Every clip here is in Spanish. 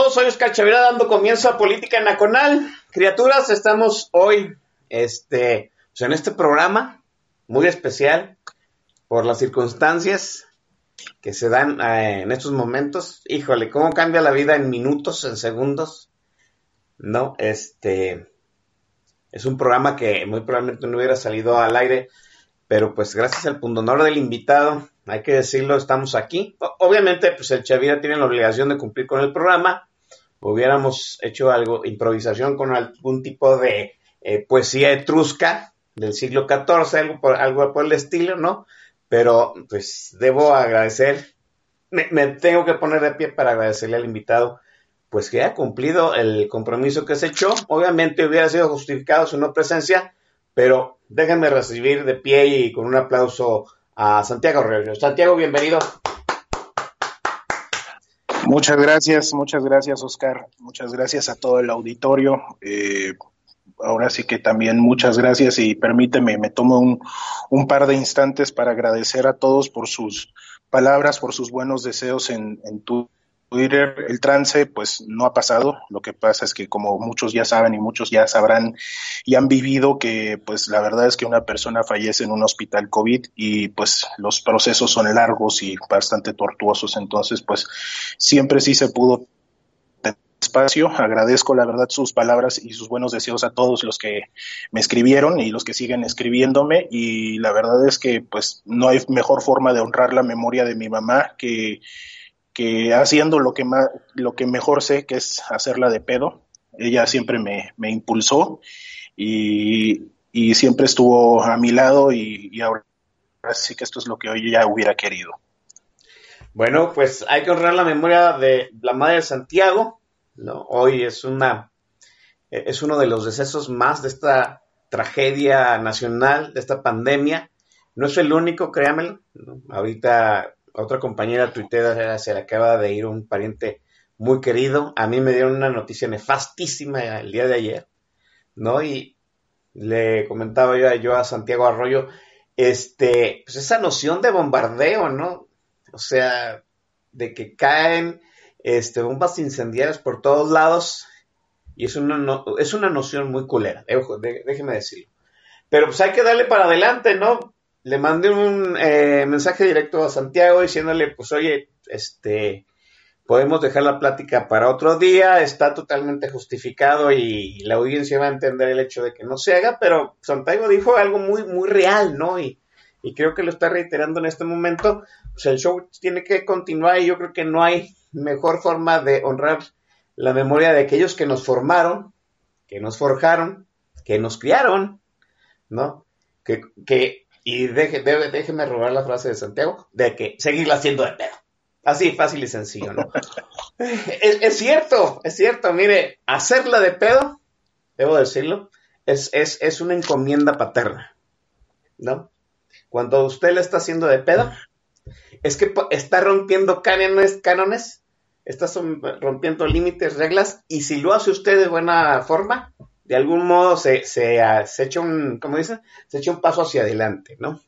Todos, soy Oscar Chavira dando comienzo a Política Nacional. Criaturas, estamos hoy este, pues en este programa muy especial por las circunstancias que se dan eh, en estos momentos. Híjole, cómo cambia la vida en minutos, en segundos. No, este es un programa que muy probablemente no hubiera salido al aire, pero pues gracias al pundonor del invitado, hay que decirlo, estamos aquí. Obviamente, pues el Chavira tiene la obligación de cumplir con el programa. Hubiéramos hecho algo, improvisación con algún tipo de eh, poesía etrusca del siglo XIV, algo por, algo por el estilo, ¿no? Pero pues debo agradecer, me, tengo que poner de pie para agradecerle al invitado, pues que ha cumplido el compromiso que se echó. Obviamente hubiera sido justificado su no presencia, pero déjenme recibir de pie y con un aplauso a Santiago Arroyo. Santiago, bienvenido. Muchas gracias, muchas gracias Oscar, muchas gracias a todo el auditorio. Eh, ahora sí que también muchas gracias y permíteme, me tomo un, un par de instantes para agradecer a todos por sus palabras, por sus buenos deseos en, en tu Twitter. El trance pues no ha pasado, lo que pasa es que como muchos ya saben y muchos ya sabrán y han vivido que pues la verdad es que una persona fallece en un hospital COVID y pues los procesos son largos y bastante tortuosos, entonces pues siempre sí se pudo espacio. Agradezco la verdad sus palabras y sus buenos deseos a todos los que me escribieron y los que siguen escribiéndome y la verdad es que pues no hay mejor forma de honrar la memoria de mi mamá que que haciendo lo que más, lo que mejor sé que es hacerla de pedo. Ella siempre me, me impulsó y, y siempre estuvo a mi lado y, ahora sí que esto es lo que hoy ya hubiera querido. Bueno, pues hay que honrar la memoria de la madre de Santiago, ¿no? Hoy es una es uno de los decesos más de esta tragedia nacional, de esta pandemia. No es el único, créanmelo. ¿no? Ahorita otra compañera tuitera se le acaba de ir un pariente muy querido. A mí me dieron una noticia nefastísima el día de ayer, ¿no? Y le comentaba yo, a- Santiago Arroyo, este, pues esa noción de bombardeo, ¿no? O sea, de que caen este, bombas incendiarias por todos lados y es una, es una noción muy culera, eh, déjeme decirlo. Pero pues hay que darle para adelante, ¿no? Le mandé un eh, mensaje directo a Santiago diciéndole, pues oye, este, podemos dejar la plática para otro día, está totalmente justificado y la audiencia va a entender el hecho de que no se haga, pero Santiago dijo algo muy, muy real, ¿no? Y, y creo que lo está reiterando en este momento, pues el show tiene que continuar y yo creo que no hay mejor forma de honrar la memoria de aquellos que nos formaron, que nos forjaron, que nos criaron, ¿no? Que, que y deje, déjeme robar la frase de Santiago, de que seguirla haciendo de pedo. Así, fácil y sencillo, ¿no? es, cierto, es cierto, mire, hacerla de pedo, debo decirlo, es, es, es una encomienda paterna, ¿no? Cuando usted le está haciendo de pedo, es que está rompiendo cánones, cánones, está rompiendo límites, reglas, y si lo hace usted de buena forma, de algún modo se, se, ah, se echa un. Se un paso hacia adelante, ¿no?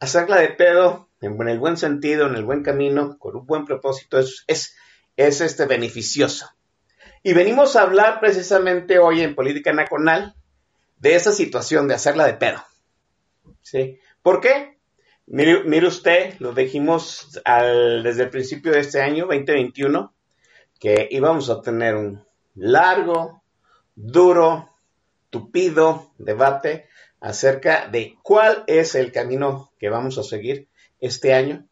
Hacerla de pedo, en, el buen sentido, en el buen camino, con un buen propósito, es, es, es este beneficioso. Y venimos a hablar precisamente hoy en Política Nacional de esa situación de hacerla de pedo. ¿Sí? ¿Por qué? Mire, usted, lo dijimos desde el principio de este año, 2021, que íbamos a tener un largo, duro, tupido debate acerca de cuál es el camino que vamos a seguir este año,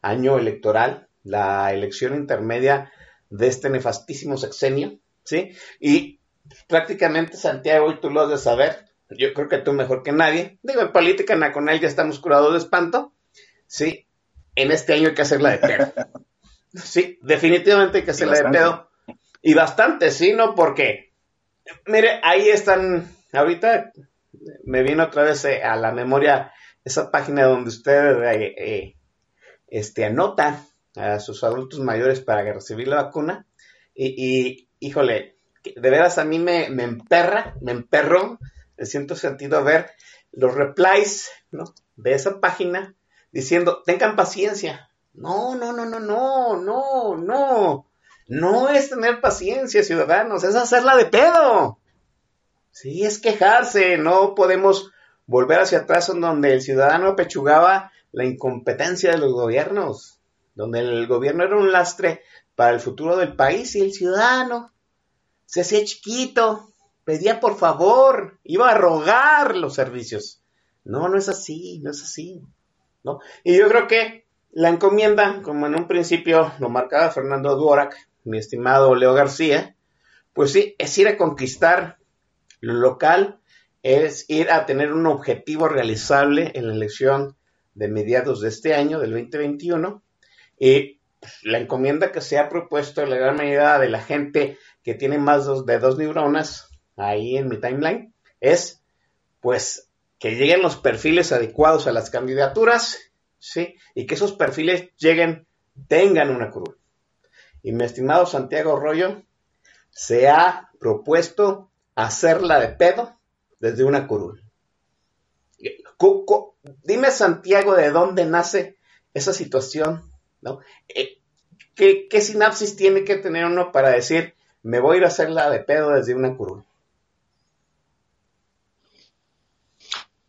año electoral, la elección intermedia de este nefastísimo sexenio, ¿sí? Y prácticamente Santiago, y tú lo has de saber, yo creo que tú mejor que nadie, digo, en política él ya estamos curados de espanto, ¿sí? En este año hay que hacerla de pedo. Sí, definitivamente hay que hacerla de pedo. Y bastante, ¿sí? ¿No? Porque, mire, ahí están, ahorita me viene otra vez eh, a la memoria esa página donde usted eh, eh, este, anota a sus adultos mayores para recibir la vacuna. Y, híjole, de veras a mí me, me emperra, me emperró, me siento sentido ver los replies ¿no? de esa página diciendo, tengan paciencia. No, no, no, no, no, no, no. No es tener paciencia, ciudadanos, es hacerla de pedo. Sí, es quejarse, no podemos volver hacia atrás en donde el ciudadano apechugaba la incompetencia de los gobiernos, donde el gobierno era un lastre para el futuro del país y el ciudadano se hacía chiquito, pedía por favor, iba a rogar los servicios. No, no es así, no es así. ¿no? Y yo creo que la encomienda, como en un principio lo marcaba Fernando Duorak, mi estimado Leo García, pues sí, es ir a conquistar lo local es ir a tener un objetivo realizable en la elección de mediados de este año, del 2021, y la encomienda que se ha propuesto la gran mayoría de la gente que tiene más de dos neuronas ahí en mi timeline es, pues, que lleguen los perfiles adecuados a las candidaturas, ¿sí? Y que esos perfiles lleguen, tengan una cruz. Y mi estimado Santiago Rollo, se ha propuesto hacerla de pedo desde una curul. Dime, Santiago, de dónde nace esa situación, ¿no? Eh, ¿qué, sinapsis tiene que tener uno para decir, me voy a ir a hacerla de pedo desde una curul?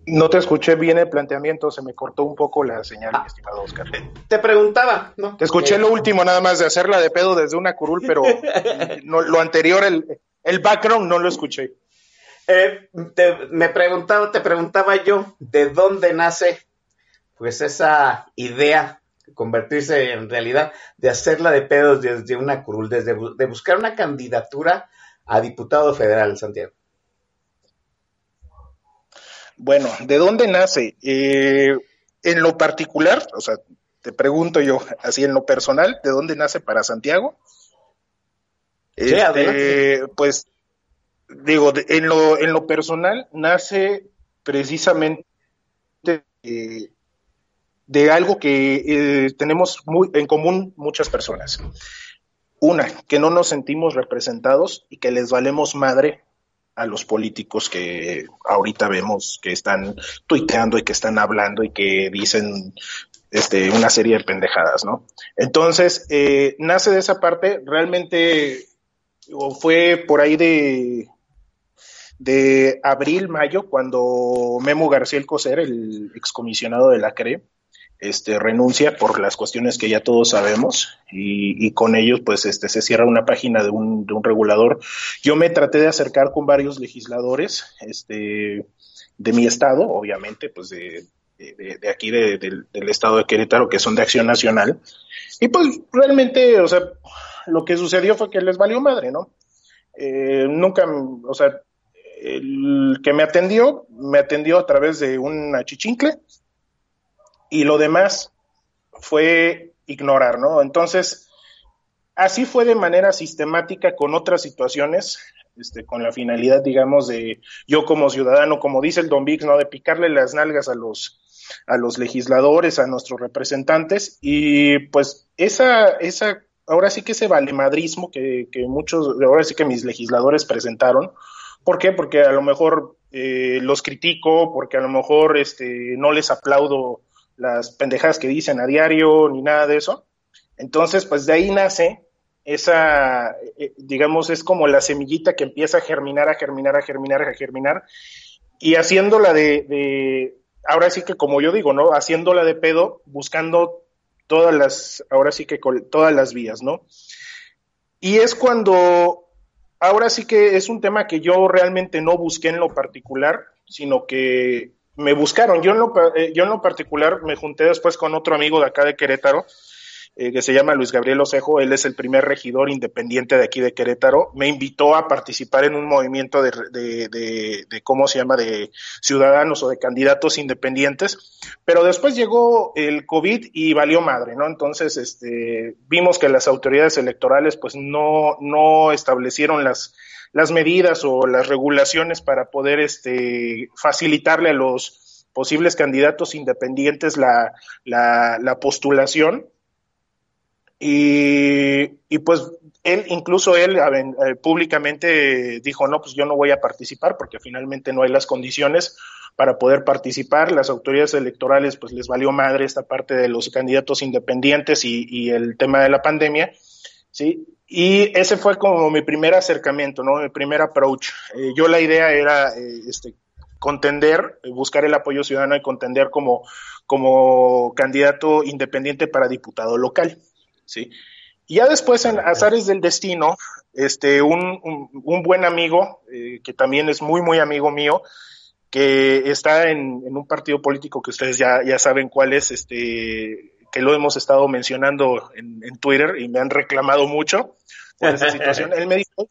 No te escuché bien el planteamiento, se me cortó un poco la señal, mi estimado Oscar. Te preguntaba, ¿no? Te escuché lo último nada más de hacerla de pedo desde una curul, pero no, lo anterior, el, el background no lo escuché. Eh, me preguntaba, te preguntaba yo, ¿de dónde nace pues esa idea de convertirse en realidad, de hacerla de pedos desde una curul, desde de buscar una candidatura a diputado federal, Santiago? Bueno, ¿de dónde nace? Eh, en lo particular, o sea, te pregunto yo, así en lo personal, ¿de dónde nace para Santiago? Este, pues digo, en lo, en lo personal nace precisamente eh, de algo que eh, tenemos muy en común muchas personas. Una, que no nos sentimos representados y que les valemos madre a los políticos que ahorita vemos que están tuiteando y que están hablando y que dicen este, una serie de pendejadas, ¿no? Entonces, eh, nace de esa parte, realmente fue por ahí de, de abril, mayo, cuando Memo García Coser, el excomisionado de la CRE, este, renuncia por las cuestiones que ya todos sabemos y, con ellos pues este, se cierra una página de un, de un, regulador. Yo me traté de acercar con varios legisladores este, de mi estado, obviamente, pues de, aquí del estado de Querétaro, que son de Acción Nacional. Y pues realmente, o sea, lo que sucedió fue que les valió madre, ¿no? Eh, nunca, o sea, el que me atendió, me atendió a través de un achichincle y lo demás fue ignorar, ¿no? Entonces, así fue de manera sistemática con otras situaciones, este, con la finalidad, digamos, de yo como ciudadano, como dice el Don Vix, ¿no? De picarle las nalgas a los, a los legisladores, a nuestros representantes, y pues esa, esa ahora sí que ese valemadrismo que, que muchos, ahora sí que mis legisladores presentaron, ¿por qué? Porque a lo mejor eh, los critico, porque a lo mejor este, no les aplaudo las pendejadas que dicen a diario ni nada de eso. Entonces, pues de ahí nace esa, eh, digamos, es como la semillita que empieza a germinar, a germinar, a germinar, a germinar, y haciéndola de, de ahora sí que como yo digo, ¿no? Haciéndola de pedo, buscando todas las, ahora sí que todas las vías, ¿no? Y es cuando, ahora sí que es un tema que yo realmente no busqué en lo particular, sino que me buscaron. Yo en lo, eh, en lo particular me junté después con otro amigo de acá de Querétaro, eh, que se llama Luis Gabriel Osejo, él es el primer regidor independiente de aquí de Querétaro, me invitó a participar en un movimiento de, de, de, ¿cómo se llama?, de ciudadanos o de candidatos independientes, pero después llegó el COVID y valió madre, ¿no? Entonces, este, vimos que las autoridades electorales pues no, no establecieron las, las medidas o las regulaciones para poder este, facilitarle a los posibles candidatos independientes la, la, la postulación y, y pues él, incluso él eh, públicamente dijo, no, pues yo no voy a participar porque finalmente no hay las condiciones para poder participar. Las autoridades electorales pues les valió madre esta parte de los candidatos independientes y, y el tema de la pandemia, ¿sí? Y ese fue como mi primer acercamiento, ¿no? Mi primer approach. Eh, yo la idea era eh, este, contender, buscar el apoyo ciudadano y contender como, como candidato independiente para diputado local. ¿sí? Y ya después, en Azares del Destino, este, un, un, buen amigo, eh, que también es muy, muy amigo mío, que está en, en, un partido político que ustedes ya, ya saben cuál es, este, que lo hemos estado mencionando en, en Twitter y me han reclamado mucho por esa situación. Él me dijo,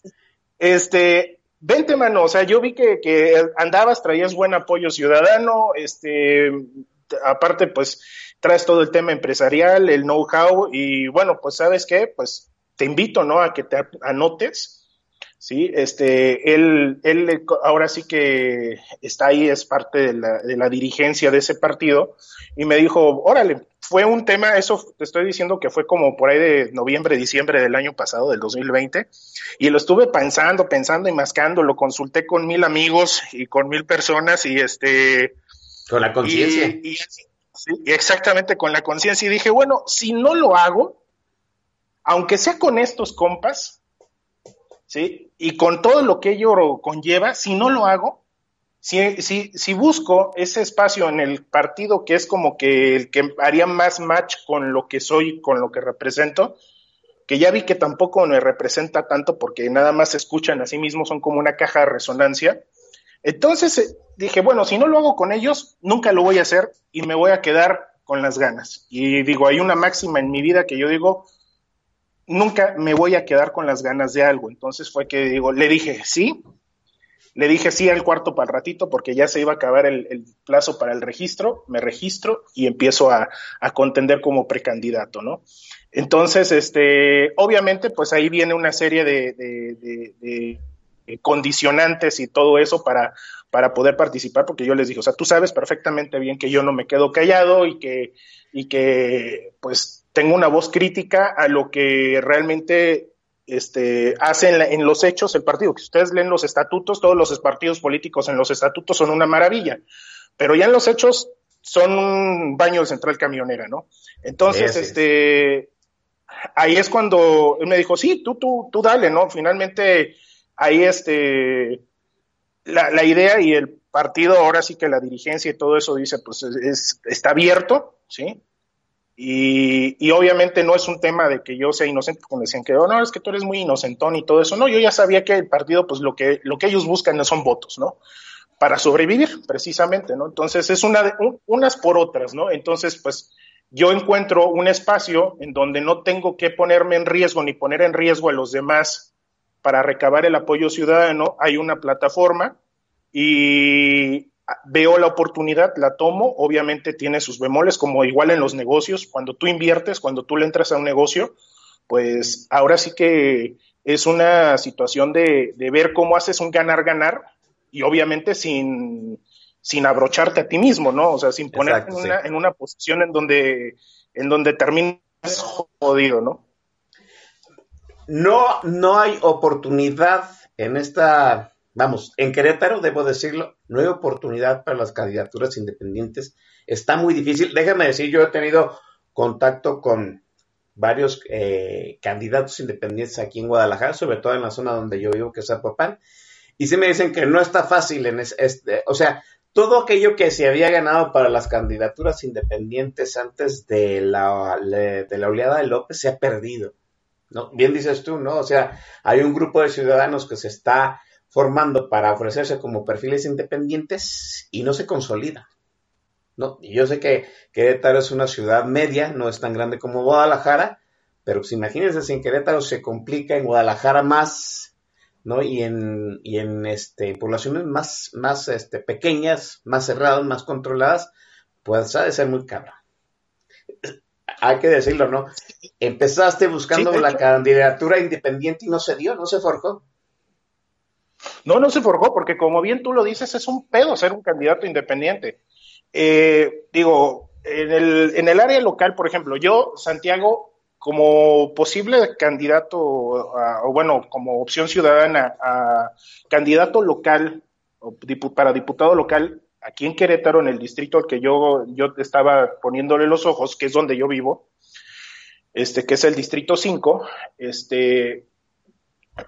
este, vente mano, o sea, yo vi que, que andabas, traías buen apoyo ciudadano, este, aparte, pues, traes todo el tema empresarial, el know-how y bueno, pues sabes qué, pues te invito, ¿no? A que te anotes, ¿sí? Este, él, él ahora sí que está ahí, es parte de la, de la dirigencia de ese partido y me dijo, órale, fue un tema, eso te estoy diciendo que fue como por ahí de noviembre, diciembre del año pasado, del 2020, y lo estuve pensando, pensando y mascando, lo consulté con mil amigos y con mil personas y este... Con la conciencia. Y, Sí, exactamente, con la conciencia. Y dije, bueno, si no lo hago, aunque sea con estos compas, ¿sí? Y con todo lo que ello conlleva, si no lo hago, si, si, si busco ese espacio en el partido que es como que el que haría más match con lo que soy, con lo que represento, que ya vi que tampoco me representa tanto porque nada más se escuchan a sí mismos, son como una caja de resonancia, entonces eh, dije, bueno, si no lo hago con ellos, nunca lo voy a hacer y me voy a quedar con las ganas. Y digo, hay una máxima en mi vida que yo digo, nunca me voy a quedar con las ganas de algo. Entonces fue que digo, le dije sí, le dije sí al cuarto para el ratito porque ya se iba a acabar el, plazo para el registro, me registro y empiezo a, contender como precandidato, ¿no? Entonces, este, obviamente, pues ahí viene una serie de eh, condicionantes y todo eso para, para poder participar, porque yo les dije, o sea, tú sabes perfectamente bien que yo no me quedo callado y que, y que pues tengo una voz crítica a lo que realmente este, hace en, en, los hechos el partido. Que ustedes leen los estatutos, todos los partidos políticos en los estatutos son una maravilla, pero ya en los hechos son un baño de central camionera, ¿no? Entonces, este, ahí es cuando él me dijo, sí, tú, tú, tú dale, ¿no? Finalmente, ahí este, la, la, idea y el partido, ahora sí que la dirigencia y todo eso dice, pues es, está abierto, ¿sí? Y, obviamente no es un tema de que yo sea inocente, como decían que, oh, no, es que tú eres muy inocentón y todo eso. No, yo ya sabía que el partido, pues lo que, lo que ellos buscan son votos, ¿no? Para sobrevivir, precisamente, ¿no? Entonces es una de, unas por otras, ¿no? Entonces, pues yo encuentro un espacio en donde no tengo que ponerme en riesgo ni poner en riesgo a los demás para recabar el apoyo ciudadano, hay una plataforma y veo la oportunidad, la tomo, obviamente tiene sus bemoles, como igual en los negocios, cuando tú inviertes, cuando tú le entras a un negocio, pues ahora sí que es una situación de, ver cómo haces un ganar-ganar y obviamente sin, sin abrocharte a ti mismo, ¿no? O sea, sin ponerte en, una, en una posición en donde, en donde terminas jodido, ¿no? no, no hay oportunidad en esta, vamos, en Querétaro, debo decirlo, no hay oportunidad para las candidaturas independientes. Está muy difícil. Déjame decir, yo he tenido contacto con varios eh, candidatos independientes aquí en Guadalajara, sobre todo en la zona donde yo vivo, que es Zapopan, y sí me dicen que no está fácil en este, o sea, todo aquello que se había ganado para las candidaturas independientes antes de la, de la oleada de López se ha perdido. Bien dices tú, ¿no? O sea, hay un grupo de ciudadanos que se está formando para ofrecerse como perfiles independientes y no se consolida. ¿no? Y yo sé que Querétaro es una ciudad media, no es tan grande como Guadalajara, pero pues imagínense si en Querétaro se complica, en Guadalajara más, ¿no? Y en, y en este, poblaciones más, más este, pequeñas, más cerradas, más controladas, pues ha de ser muy caro. Hay que decirlo, ¿no? Empezaste buscando la candidatura independiente y no se dio, no se forjó. No, no se forjó, porque como bien tú lo dices, es un pedo ser un candidato independiente. Eh, digo, en el, en el área local, por ejemplo, yo, Santiago, como posible candidato, o bueno, como opción ciudadana a candidato local, o para diputado local, aquí en Querétaro, en el distrito al que yo, yo estaba poniéndole los ojos, que es donde yo vivo, este, que es el distrito 5, este,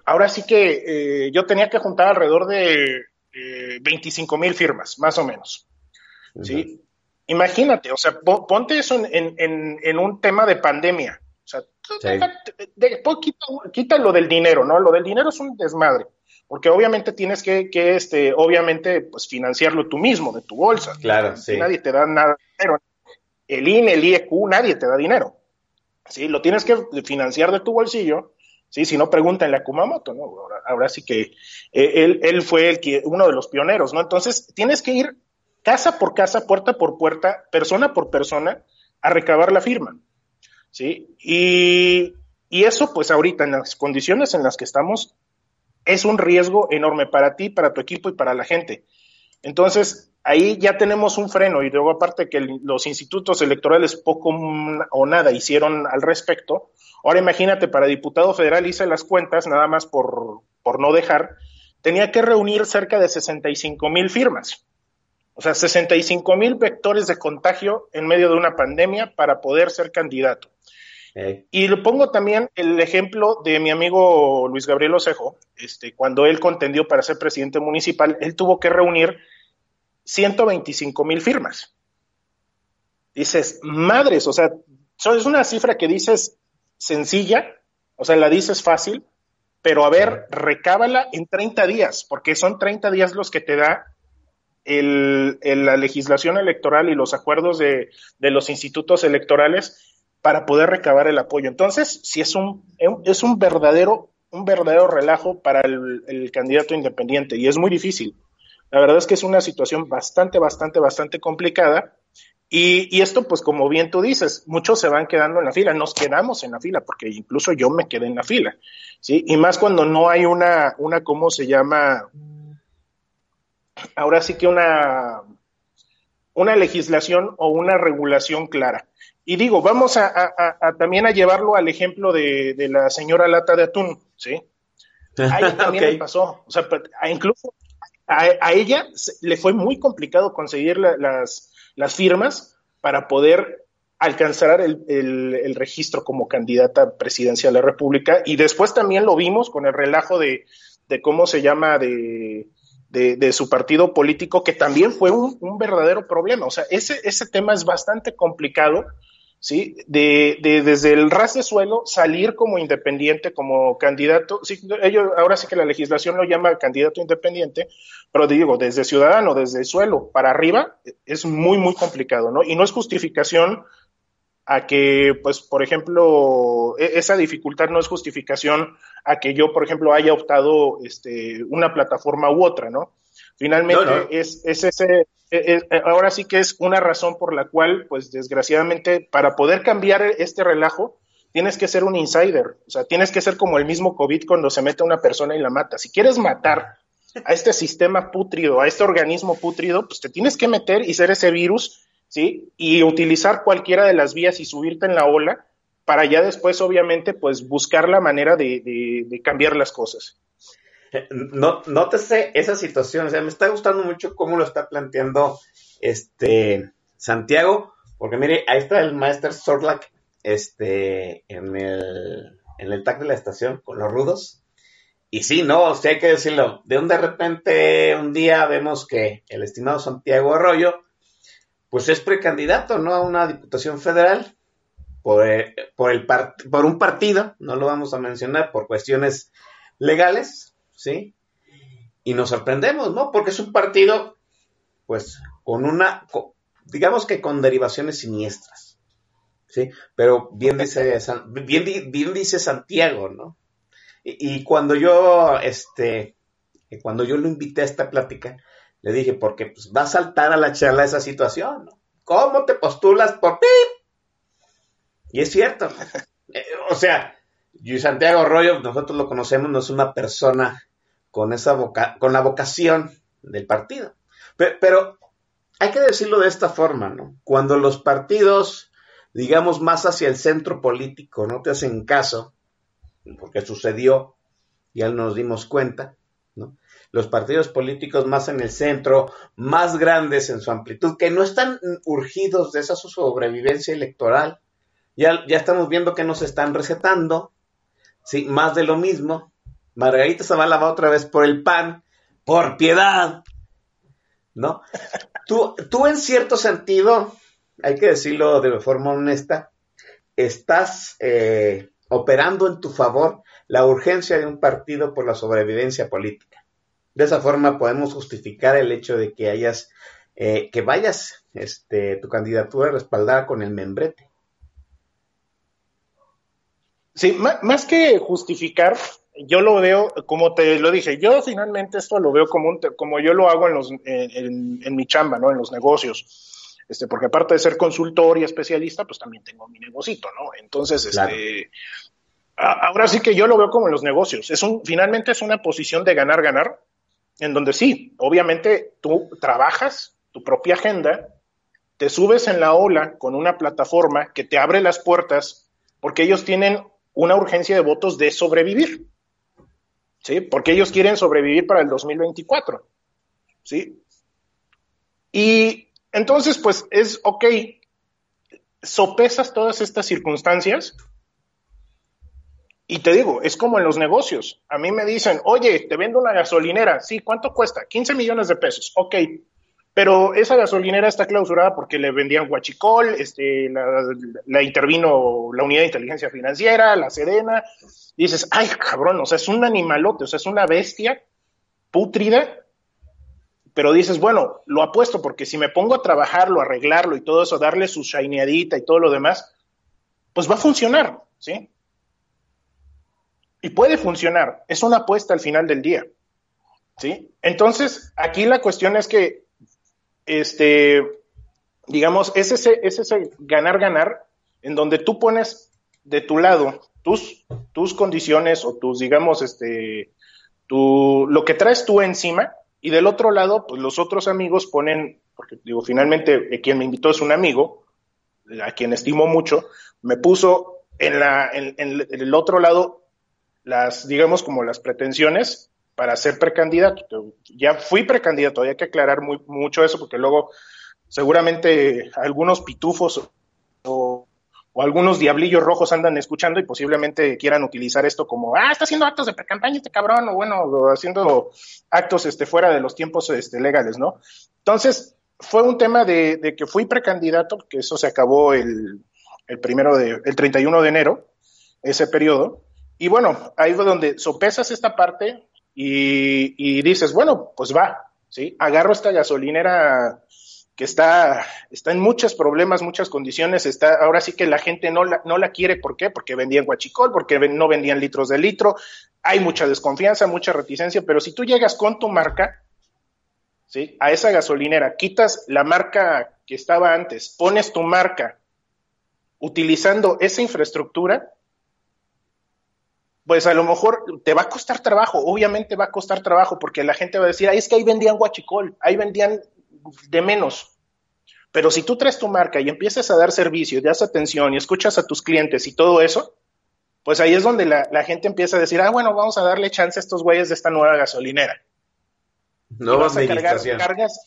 ahora sí que eh, yo tenía que juntar alrededor de 25 mil firmas, más o menos. ¿sí? Imagínate, o sea, ponte eso en un tema de pandemia. O sea, después quita, lo del dinero, ¿no? Lo del dinero es un desmadre, porque obviamente tienes que, que este, obviamente, pues financiarlo tú mismo, de tu bolsa. Claro, sí. Nadie te da nada dinero. El INE, el IEQ, nadie te da dinero. Sí, lo tienes que financiar de tu bolsillo. Sí, si no, pregúntenle a Kumamoto, ¿no? Ahora, sí que eh, él, él fue el que, uno de los pioneros, ¿no? Entonces, tienes que ir casa por casa, puerta por puerta, persona por persona, a recabar la firma. ¿sí? Y, eso, pues ahorita, en las condiciones en las que estamos, es un riesgo enorme para ti, para tu equipo y para la gente. Entonces, ahí ya tenemos un freno y luego aparte que los institutos electorales poco o nada hicieron al respecto, ahora imagínate, para diputado federal hice las cuentas, nada más por, por no dejar, tenía que reunir cerca de 65 mil firmas. O sea, 65 mil vectores de contagio en medio de una pandemia para poder ser candidato. Y le pongo también el ejemplo de mi amigo Luis Gabriel Osejo, este, cuando él contendió para ser presidente municipal, él tuvo que reunir 125 mil firmas. Dices, madres, o sea, es una cifra que dices sencilla, o sea, la dices fácil, pero a ver, recábala en 30 días, porque son 30 días los que te da el, la legislación electoral y los acuerdos de, de los institutos electorales para poder recabar el apoyo. Entonces, si es un, es un verdadero, un verdadero relajo para el, candidato independiente y es muy difícil. La verdad es que es una situación bastante, bastante, bastante complicada. Y, y, esto, pues como bien tú dices, muchos se van quedando en la fila, nos quedamos en la fila, porque incluso yo me quedé en la fila, ¿sí? Y más cuando no hay una, una, ¿cómo se llama? Ahora sí que una, una legislación o una regulación clara. Y digo, vamos a, también a llevarlo al ejemplo de, la señora lata de atún, ¿sí? A ella también le pasó, o sea, incluso a, ella le fue muy complicado conseguir las, las firmas para poder alcanzar el, el, registro como candidata presidencial de la República y después también lo vimos con el relajo de, cómo se llama de, de, su partido político, que también fue un, un, verdadero problema. O sea, ese, ese tema es bastante complicado ¿sí? De, de, desde el ras de suelo salir como independiente, como candidato, sí, ellos, ahora sí que la legislación lo llama candidato independiente, pero digo, desde ciudadano, desde el suelo para arriba, es muy, muy complicado, ¿no? Y no es justificación a que, pues, por ejemplo, e, esa dificultad no es justificación a que yo, por ejemplo, haya optado este, una plataforma u otra, ¿no? Finalmente Es, es, ese, e, e, ahora sí que es una razón por la cual, pues desgraciadamente, para poder cambiar este relajo, tienes que ser un insider, o sea, tienes que ser como el mismo COVID cuando se mete a una persona y la mata. Si quieres matar a este sistema putrido, a este organismo putrido, pues te tienes que meter y ser ese virus, ¿sí? Y utilizar cualquiera de las vías y subirte en la ola para ya después, obviamente, pues buscar la manera de, de cambiar las cosas. No, nótese esa situación, o sea, me está gustando mucho cómo lo está planteando este Santiago, porque mire, ahí está el Master Sorlac este, en el, en el tag de la estación con los rudos, y sí, no, o hay que decirlo, de un de repente un día vemos que el estimado Santiago Arroyo, pues es precandidato, ¿no? A una diputación federal por, eh, por, el por un partido, no lo vamos a mencionar por cuestiones legales, ¿sí? Y nos sorprendemos, ¿no? Porque es un partido, pues, con una, digamos que con derivaciones siniestras, ¿sí? Pero bien dice, bien, bien dice Santiago, ¿no? Y, cuando yo, este, cuando yo lo invité a esta plática, le dije, porque pues, va a saltar a la charla esa situación, ¿no? ¿Cómo te postulas por ti? Y es cierto. Eh, o sea, yo Santiago Arroyo, nosotros lo conocemos, no es una persona con esa boca, con la vocación del partido. Pero, pero, hay que decirlo de esta forma, ¿no? Cuando los partidos, digamos, más hacia el centro político, no te hacen caso, porque sucedió, ya nos dimos cuenta, ¿no? Los partidos políticos más en el centro, más grandes en su amplitud, que no están urgidos de esa sobrevivencia electoral, ya, ya estamos viendo que nos están recetando, ¿sí? Más de lo mismo. Margarita Zavala va otra vez por el pan, por piedad, ¿no? Tú, tú en cierto sentido, hay que decirlo de forma honesta, estás eh, operando en tu favor la urgencia de un partido por la sobrevivencia política. De esa forma podemos justificar el hecho de que hayas, eh, que vayas este, tu candidatura respaldada con el membrete. Sí, más, que justificar, yo lo veo, como te lo dije, yo finalmente esto lo veo como, un, como yo lo hago en, los, en, en mi chamba, ¿no? En los negocios este, porque aparte de ser consultor y especialista, pues también tengo mi negocito, ¿no? Entonces, este, ahora sí que yo lo veo como en los negocios. Es un, finalmente es una posición de ganar, ganar, en donde sí, obviamente tú trabajas tu propia agenda, te subes en la ola con una plataforma que te abre las puertas, porque ellos tienen una urgencia de votos de sobrevivir. ¿Sí? Porque ellos quieren sobrevivir para el 2024. ¿Sí? Y entonces, pues es, ok, sopesas todas estas circunstancias y te digo, es como en los negocios. A mí me dicen, oye, te vendo una gasolinera. Sí, ¿cuánto cuesta? 15 millones de pesos. Ok, pero esa gasolinera está clausurada porque le vendían guachicol, este, la, intervino la unidad de inteligencia financiera, la Sedena. dices, ay, cabrón, o sea, es un animalote, o sea, es una bestia pútrida pero dices, bueno, lo apuesto porque si me pongo a trabajarlo, arreglarlo y todo eso, darle su shineadita y todo lo demás, pues va a funcionar, ¿sí? Y puede funcionar, es una apuesta al final del día, ¿sí? Entonces, aquí la cuestión es que, este, digamos, es ese, es ese ganar-ganar en donde tú pones de tu lado tus, tus condiciones o tus, digamos, este, tu, lo que traes tú encima, y del otro lado, pues los otros amigos ponen, porque digo, finalmente eh, quien me invitó es un amigo, a quien estimo mucho, me puso en, la, en, el otro lado las, digamos, como las pretensiones para ser precandidato. Ya fui precandidato, hay que aclarar muy, mucho eso, porque luego seguramente algunos pitufos o algunos diablillos rojos andan escuchando y posiblemente quieran utilizar esto como, ah, está haciendo actos de pre-campaña este cabrón, o bueno, haciendo actos este, fuera de los tiempos este, legales, ¿no? Entonces, fue un tema de, que fui precandidato, que eso se acabó el, el primero de, el 31 de enero, ese periodo, y bueno, ahí fue donde sopesas esta parte y, dices, bueno, pues va, ¿sí? Agarro esta gasolinera que está, está en muchos problemas, muchas condiciones, está, ahora sí que la gente no la, no la quiere, ¿por qué? Porque vendían guachicol, porque no vendían litros de litro, hay mucha desconfianza, mucha reticencia, pero si tú llegas con tu marca, ¿sí? A esa gasolinera, quitas la marca que estaba antes, pones tu marca utilizando esa infraestructura, pues a lo mejor te va a costar trabajo, obviamente va a costar trabajo, porque la gente va a decir, ahí es que ahí vendían guachicol, ahí vendían de menos. Pero si tú traes tu marca y empiezas a dar servicio, das atención y escuchas a tus clientes y todo eso, pues ahí es donde la, gente empieza a decir, ah, bueno, vamos a darle chance a estos güeyes de esta nueva gasolinera. Nueva administración. cargas.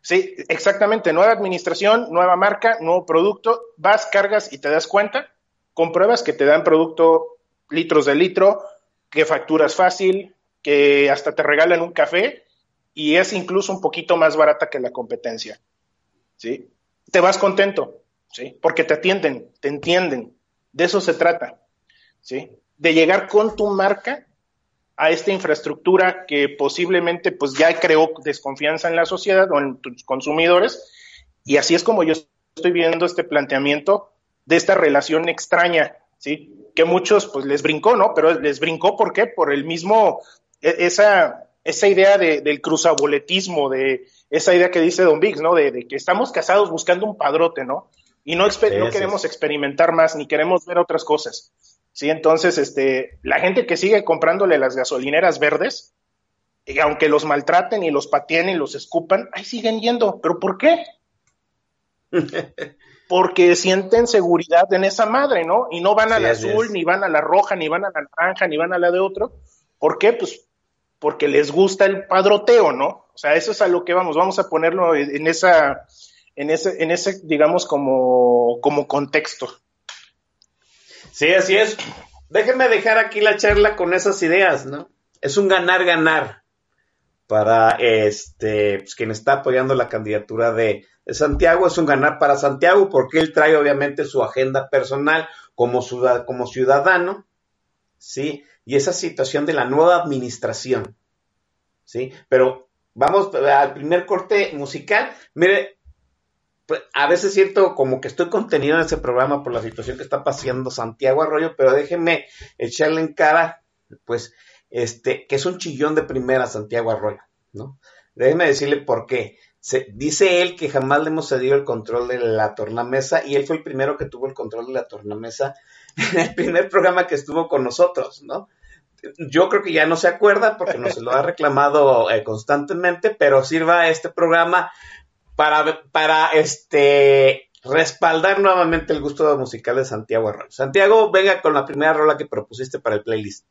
Sí, exactamente. Nueva administración, nueva marca, nuevo producto. Vas, cargas y te das cuenta. Compruebas que te dan producto litros de litro, que facturas fácil, que hasta te regalan un café y es incluso un poquito más barata que la competencia. ¿Sí? Te vas contento, ¿sí? Porque te atienden, te entienden. De eso se trata, ¿sí? De llegar con tu marca a esta infraestructura que posiblemente pues ya creó desconfianza en la sociedad o en tus consumidores y así es como yo estoy viendo este planteamiento de esta relación extraña, ¿sí? Que muchos pues les brincó, ¿no? Pero les brincó ¿por qué? Por el mismo e, esa esa idea de, del cruzaboletismo, de esa idea que dice Don Biggs, ¿no? De, que estamos casados buscando un padrote, ¿no? Y no, no queremos experimentar más, ni queremos ver otras cosas. Sí, entonces, este, la gente que sigue comprándole las gasolineras verdes, y aunque los maltraten y los pateen y los escupan, ahí siguen yendo. ¿Pero por qué? Porque sienten seguridad en esa madre, ¿no? Y no van a la azul, ni van a la roja, ni van a la naranja, ni van a la de otro. ¿Por qué? Pues porque les gusta el padroteo, ¿no? O sea, eso es a lo que vamos. Vamos a ponerlo en esa, en ese, en ese, digamos, como, como contexto. Sí, así es. Déjenme dejar aquí la charla con esas ideas, ¿no? Es un ganar-ganar para este, pues, quien está apoyando la candidatura de, Santiago. Es un ganar para Santiago porque él trae obviamente su agenda personal como, ciudadano, ¿sí? Y esa situación de la nueva administración, ¿sí? Pero vamos al primer corte musical. Mire, pues, a veces siento como que estoy contenido en ese programa por la situación que está pasando Santiago Arroyo, pero déjenme echarle en cara, pues, este, que es un chillón de primera Santiago Arroyo, ¿no? Déjenme decirle por qué. Dice él que jamás le hemos cedido el control de la tornamesa y él fue el primero que tuvo el control de la tornamesa en el primer programa que estuvo con nosotros, ¿no? Yo creo que ya no se acuerda porque nos lo ha reclamado eh, constantemente, pero sirva este programa para, para este, respaldar nuevamente el gusto musical de Santiago Arroyo. Santiago, venga con la primera rola que propusiste para el playlist.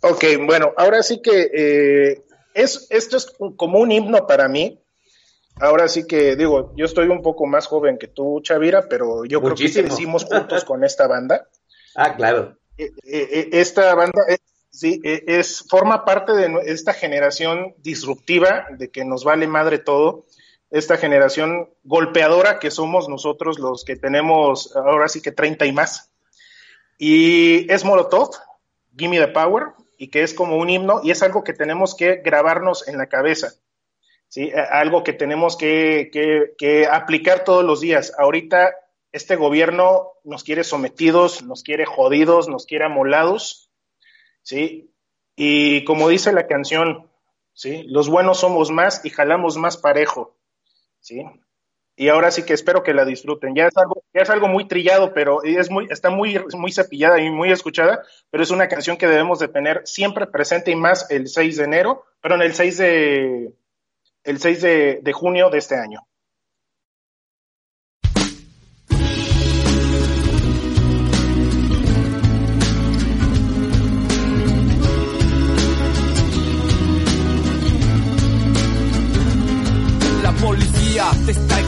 Ok, bueno, ahora sí que eh, es, esto es como un himno para mí. Ahora sí que digo, yo estoy un poco más joven que tú, Chavira, pero yo creo que crecimos juntos con esta banda. Ah, claro. Eh, eh, esta banda Sí, e, es, forma parte de esta generación disruptiva, de que nos vale madre todo, esta generación golpeadora que somos nosotros los que tenemos ahora sí que 30 y más. Y es Molotov, Gimme the Power, y que es como un himno, y es algo que tenemos que grabarnos en la cabeza. ¿sí? Algo que tenemos que, que, aplicar todos los días. Ahorita este gobierno nos quiere sometidos, nos quiere jodidos, nos quiere amolados ¿sí? Y como dice la canción, ¿sí? Los buenos somos más y jalamos más parejo, ¿sí? Y ahora sí que espero que la disfruten. Ya es algo, ya es algo muy trillado, pero es muy, está muy, muy cepillada y muy escuchada, pero es una canción que debemos de tener siempre presente y más el 6 de enero, pero en el 6 de, el 6 de junio de este año. te está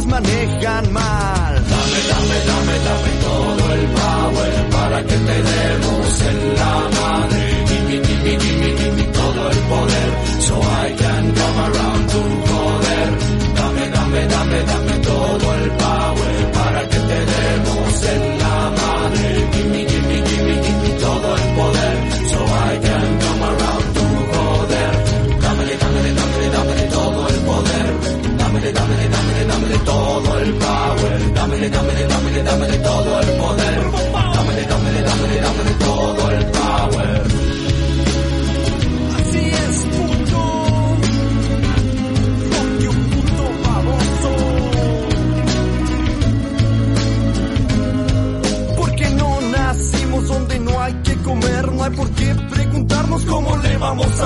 nos manejan mal. Dame, dame, dame, dame todo el power para que te demos en la madre. Gimme, gimme, gimme, gimme todo el poder, so I can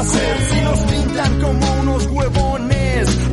hacer si nos pintan como unos huevones?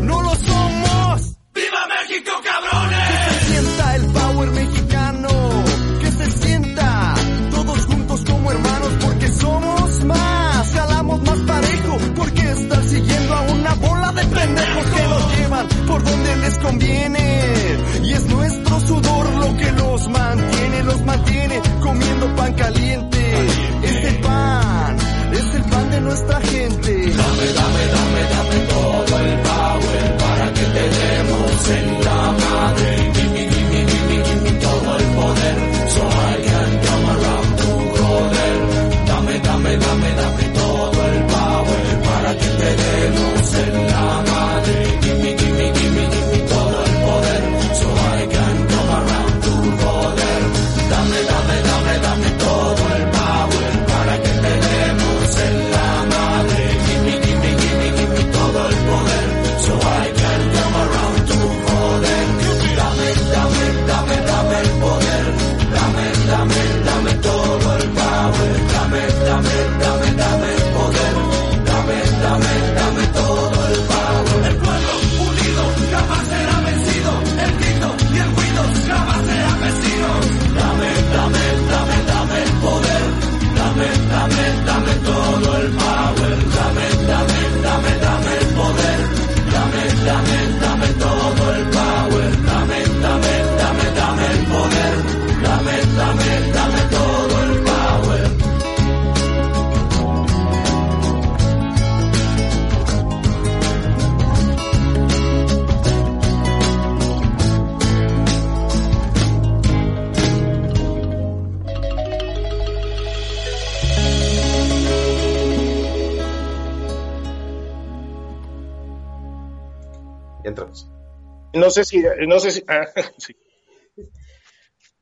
Sé si, no sé si, ah.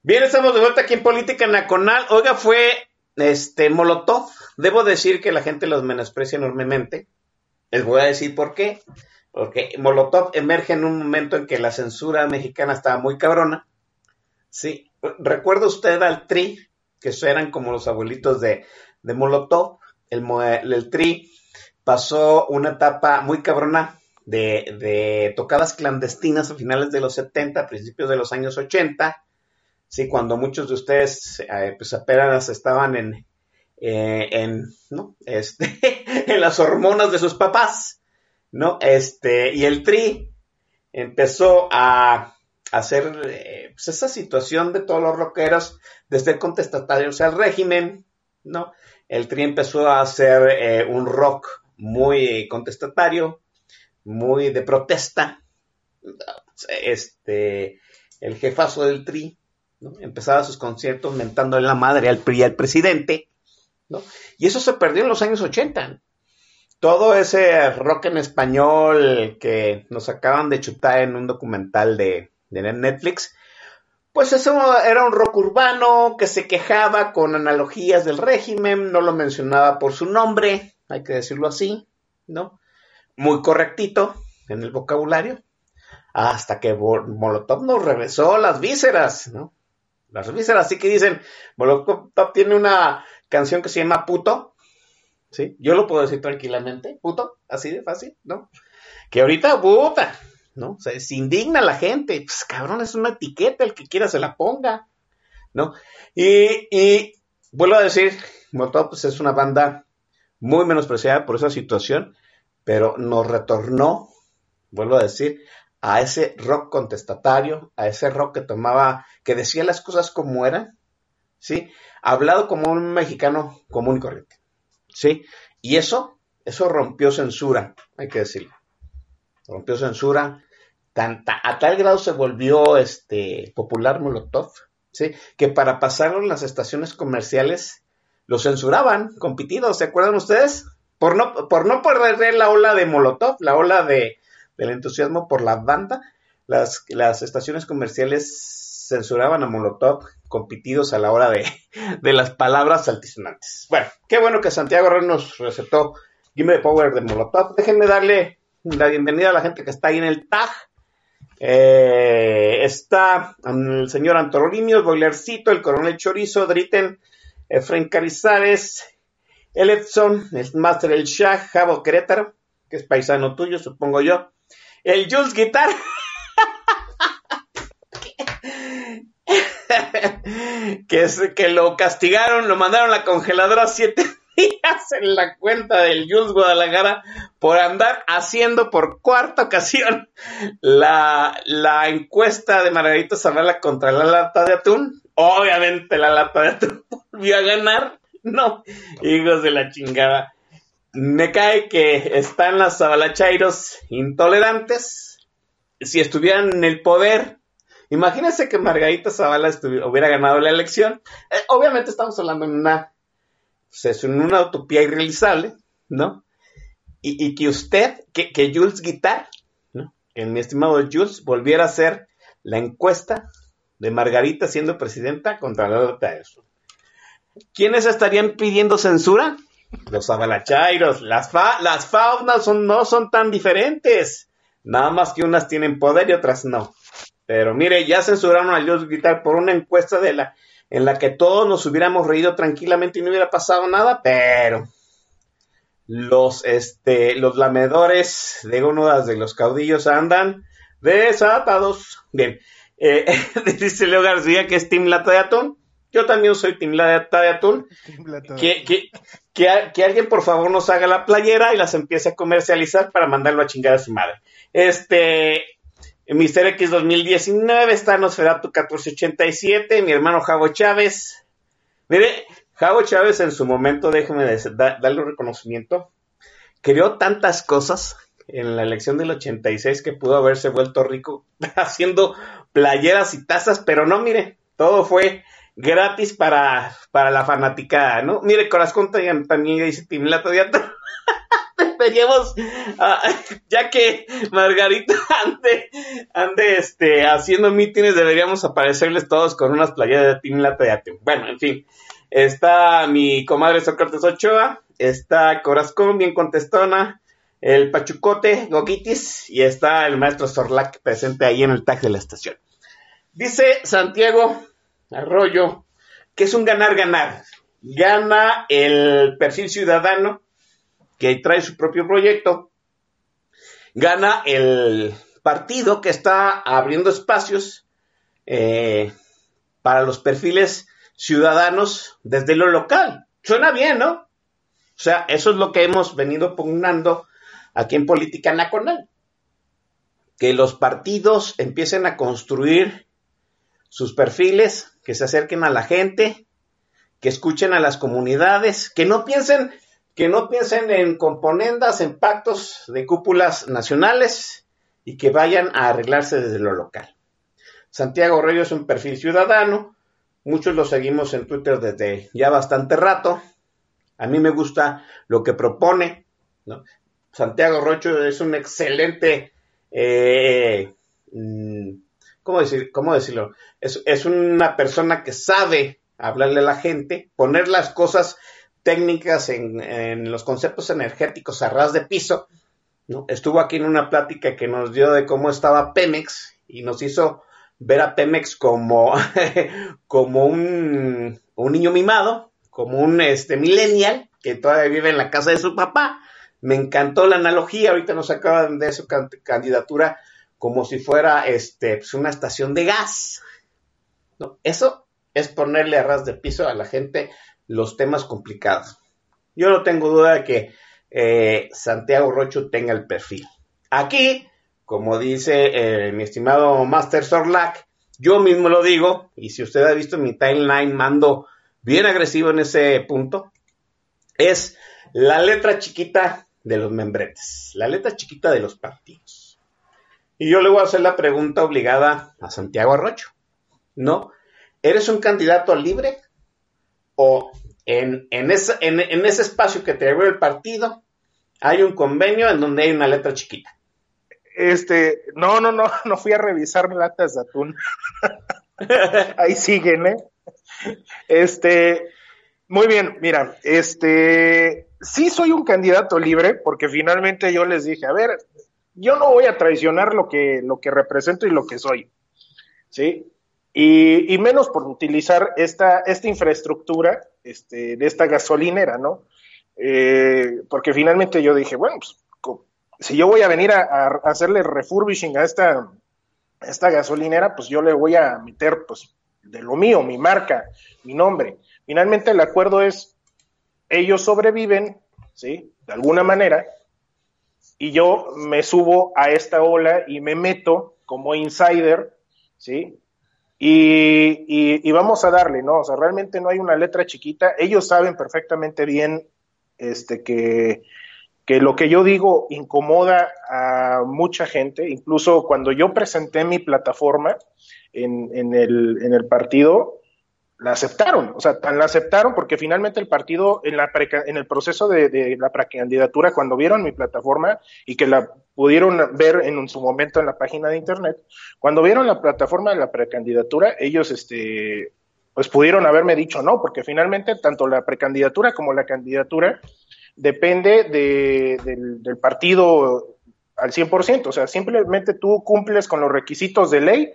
Bien, estamos de vuelta aquí en Política Nacional. Oiga, fue este Molotov. Debo decir que la gente los menosprecia enormemente. Les voy a decir por qué. Porque Molotov emerge en un momento en que la censura mexicana estaba muy cabrona. Sí, recuerda usted al Tri, que eran como los abuelitos de, de Molotov. El, el Tri pasó una etapa muy cabrona de, tocadas clandestinas a finales de los 70, principios de los años 80. Sí, cuando muchos de ustedes eh, pues apenas estaban en, eh, en, ¿no? este, en las hormonas de sus papás, ¿no? Este, y el Tri empezó a hacer eh, pues esa situación de todos los rockeros de ser contestatarios al régimen, ¿no? El Tri empezó a hacer un rock muy contestatario, muy de protesta. Este, el jefazo del Tri, ¿no? empezaba sus conciertos mentando en la madre al PRI al presidente, ¿no? Y eso se perdió en los años 80. Todo ese rock en español que nos acaban de chutar en un documental de, de Netflix, pues eso era un rock urbano que se quejaba con analogías del régimen, no lo mencionaba por su nombre, hay que decirlo así, ¿no? Muy correctito en el vocabulario, hasta que Molotov nos regresó las vísceras, ¿no? Las vísceras, así que dicen, Molotov tiene una canción que se llama Puto, ¿sí? Yo lo puedo decir tranquilamente, puto, así de fácil, ¿no? Que ahorita, puta, ¿no? Se, se indigna la gente, pues cabrón, es una etiqueta, el que quiera se la ponga, ¿no? Y, y vuelvo a decir, Molotov pues, es una banda muy menospreciada por esa situación, pero nos retornó, vuelvo a decir, a ese rock contestatario, a ese rock que tomaba, que decía las cosas como eran, ¿sí? Hablado como un mexicano común y corriente, ¿sí? Y eso, eso rompió censura, hay que decirlo. Rompió censura, a tal grado se volvió este popular Molotov, ¿sí? Que para pasarlo en las estaciones comerciales lo censuraban, compitidos, ¿se acuerdan ustedes? Por no, por no perder la ola de Molotov, la ola de, del entusiasmo por la banda, las, las estaciones comerciales censuraban a Molotov compitidos a la hora de, de las palabras altisonantes. Bueno, qué bueno que Santiago Herrera nos recetó Gimme the Power de Molotov. Déjenme darle la bienvenida a la gente que está ahí en el tag. Eh, está el señor Antonio Boilercito, el coronel Chorizo, Dritten, Efren Carizares, el Edson, el Master El Shah, Javo Querétaro, que es paisano tuyo, supongo yo. El Jules Guitar. que, es, que lo castigaron, lo mandaron a la congeladora siete días en la cuenta del Jules Guadalajara por andar haciendo por cuarta ocasión la, la encuesta de Margarita Zavala contra la lata de atún. Obviamente la lata de atún volvió a ganar. No, hijos de la chingada. Me cae que están las Zabalachairos intolerantes. Si estuvieran en el poder, imagínense que Margarita Zavala hubiera ganado la elección. Eh, obviamente estamos hablando en una, pues, en una utopía irrealizable, ¿no? Y, que usted, que, que Jules Guitar, ¿no? que mi estimado Jules, volviera a hacer la encuesta de Margarita siendo presidenta contra la eso. ¿Quiénes estarían pidiendo censura? Los abalachairos. Las, las faunas no son tan diferentes. Nada más que unas tienen poder y otras no. Pero mire, ya censuraron a Dios Guitar por una encuesta de la, en la que todos nos hubiéramos reído tranquilamente y no hubiera pasado nada, pero los, este, los lamedores de gónodas de los caudillos andan desatados. Bien, eh, dice Leo García que es Team Lata. Yo también soy Team Lata de Atún. Que, que, que, alguien por favor nos haga la playera y las empiece a comercializar para mandarlo a chingar a su madre. Este, Mister X 2019, está Nosferatu 1487, mi hermano Javo Chávez. Mire, Javo Chávez en su momento, déjeme darle un reconocimiento, creó tantas cosas en la elección del 86 que pudo haberse vuelto rico haciendo playeras y tazas, pero no, mire, todo fue gratis para, para la fanaticada, ¿no? Mire, Corazón también dice Timlato de Deberíamos, ah, ya que Margarita ande, ande este, haciendo mítines, deberíamos aparecerles todos con unas playeras de Timlato de Bueno, en fin. Está mi comadre Sócrates Ochoa, está Corazón, bien contestona, el Pachucote, Goquitis, y está el maestro Sorlac presente ahí en el tag de la estación. Dice Santiago Arroyo, que es un ganar-ganar. Gana el perfil ciudadano que trae su propio proyecto, gana el partido que está abriendo espacios eh, para los perfiles ciudadanos desde lo local. Suena bien, ¿no? O sea, eso es lo que hemos venido pugnando aquí en Política Nacional. Que los partidos empiecen a construir sus perfiles, que se acerquen a la gente, que escuchen a las comunidades, que no piensen, que no piensen en componendas, en pactos de cúpulas nacionales y que vayan a arreglarse desde lo local. Santiago Reyes es un perfil ciudadano, muchos lo seguimos en Twitter desde ya bastante rato. A mí me gusta lo que propone. Santiago Rocho es un excelente eh, mm, ¿cómo, decir, cómo decirlo? Es, una persona que sabe hablarle a la gente, poner las cosas técnicas en, los conceptos energéticos a ras de piso. ¿no? Estuvo aquí en una plática que nos dio de cómo estaba Pemex y nos hizo ver a Pemex como, como un, un, niño mimado, como un este, millennial que todavía vive en la casa de su papá. Me encantó la analogía, ahorita nos acaban de su candidatura como si fuera este, pues, una estación de gas. Eso es ponerle a ras de piso a la gente los temas complicados. Yo no tengo duda de que eh, Santiago Rocho tenga el perfil. Aquí, como dice eh, mi estimado Master Sorlac, yo mismo lo digo, y si usted ha visto mi timeline, mando bien agresivo en ese punto, es la letra chiquita de los membretes, la letra chiquita de los partidos. Y yo le voy a hacer la pregunta obligada a Santiago Arrocho, ¿no? ¿Eres un candidato libre? ¿O en, en, ese, en, ese espacio que te abrió el partido hay un convenio en donde hay una letra chiquita? Este, no, no, no, no fui a revisar latas de atún. Ahí siguen, ¿eh? Este, muy bien, mira, este, sí soy un candidato libre porque finalmente yo les dije, a ver, yo no voy a traicionar lo que, lo que represento y lo que soy, ¿sí? Y, menos por utilizar esta, esta infraestructura este, de esta gasolinera, ¿no? eh, porque finalmente yo dije, bueno, pues si yo voy a venir a, hacerle refurbishing a esta, esta gasolinera, pues yo le voy a meter pues de lo mío, mi marca, mi nombre. Finalmente el acuerdo es, ellos sobreviven, ¿sí? De alguna manera, y yo me subo a esta ola y me meto como insider, ¿sí? Y, y, vamos a darle, ¿no? O sea, realmente no hay una letra chiquita. Ellos saben perfectamente bien este, que, que lo que yo digo incomoda a mucha gente. Incluso cuando yo presenté mi plataforma en, en, el, en el partido, la aceptaron, o sea, tan la aceptaron porque finalmente el partido en, la en el proceso de, la precandidatura, cuando vieron mi plataforma y que la pudieron ver en su momento en la página de internet, cuando vieron la plataforma de la precandidatura, ellos, este, pues pudieron haberme dicho no, porque finalmente tanto la precandidatura como la candidatura depende del, del partido al 100%, o sea, simplemente tú cumples con los requisitos de ley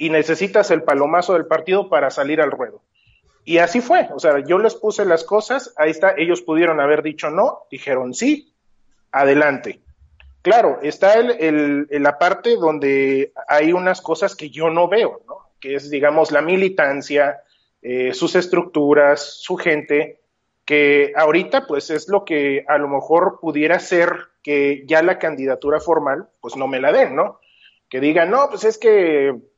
y necesitas el palomazo del partido para salir al ruedo. Y así fue, o sea, yo les puse las cosas, ahí está, ellos pudieron haber dicho no, dijeron sí, adelante. Claro, está el, la parte donde hay unas cosas que yo no veo, ¿no? que es, digamos, la militancia, eh, sus estructuras, su gente, que ahorita pues es lo que a lo mejor pudiera ser que ya la candidatura formal pues no me la den, ¿no? Que digan, no, pues es que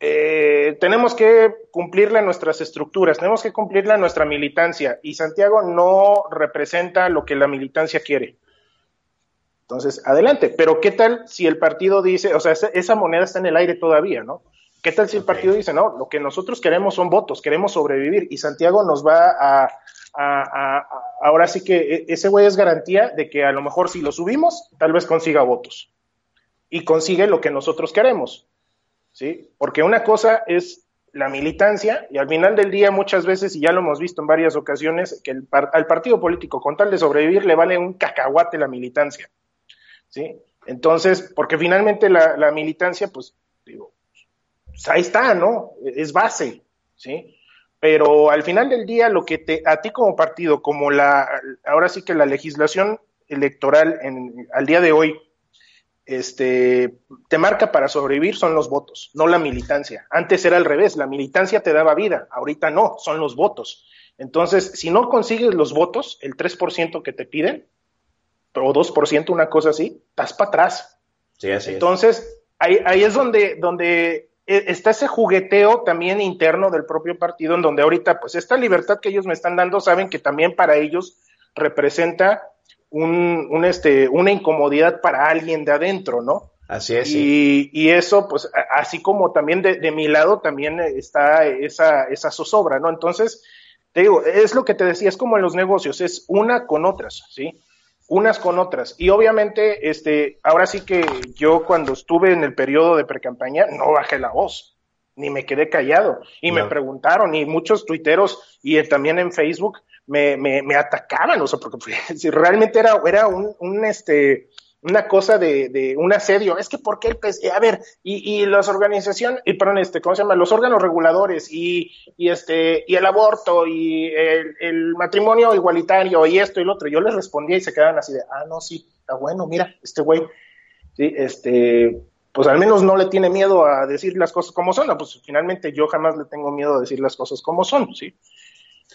eh, tenemos que cumplirle nuestras estructuras, tenemos que cumplirle nuestra militancia y Santiago no representa lo que la militancia quiere. Entonces, adelante, pero ¿qué tal si el partido dice, o sea, esa, moneda está en el aire todavía, ¿no? ¿Qué tal si el partido dice, no, lo que nosotros queremos son votos, queremos sobrevivir y Santiago nos va a, ahora sí que e, ese güey es garantía de que a lo mejor si lo subimos, tal vez consiga votos y consigue lo que nosotros queremos. ¿Sí? Porque una cosa es la militancia y al final del día muchas veces, y ya lo hemos visto en varias ocasiones, que al partido político con tal de sobrevivir le vale un cacahuate la militancia, ¿sí? Entonces, porque finalmente la, militancia, pues, digo, pues, ahí está, ¿no? Es base, ¿sí? Pero al final del día, lo que te, a ti como partido, como la, ahora sí que la legislación electoral en, al día de hoy este, te marca para sobrevivir son los votos, no la militancia. Antes era al revés, la militancia te daba vida, ahorita no, son los votos. Entonces, si no consigues los votos, el 3% que te piden, o 2%, una cosa así, estás para atrás. Sí, así Entonces, Ahí, ahí es donde, donde e, está ese jugueteo también interno del propio partido, en donde ahorita, pues esta libertad que ellos me están dando, saben que también para ellos representa un, este, una incomodidad para alguien de adentro, ¿no? Así es. Y, y eso, pues, así como también de, mi lado, también está esa, esa zozobra, ¿no? Entonces, te digo, es lo que te decía, es como en los negocios, es una con otras, ¿sí? Unas con otras. Y obviamente, este, ahora sí que yo cuando estuve en el periodo de precampaña, no bajé la voz, ni me quedé callado. Y me preguntaron, y muchos tuiteros, y también en Facebook, me, me, me atacaban, o sea, porque si realmente era, era un, este, una cosa de, un asedio. Es que, ¿por qué el pez? A ver, y, y las organizaciones, y perdón, este, ¿cómo se llama? Los órganos reguladores y, este, y el aborto y el, matrimonio igualitario y esto y lo otro. Yo les respondía y se quedaban así de, ah, no, sí, está bueno, mira, este güey, sí, este, pues al menos no le tiene miedo a decir las cosas como son. pues finalmente yo jamás le tengo miedo a decir las cosas como son, ¿sí?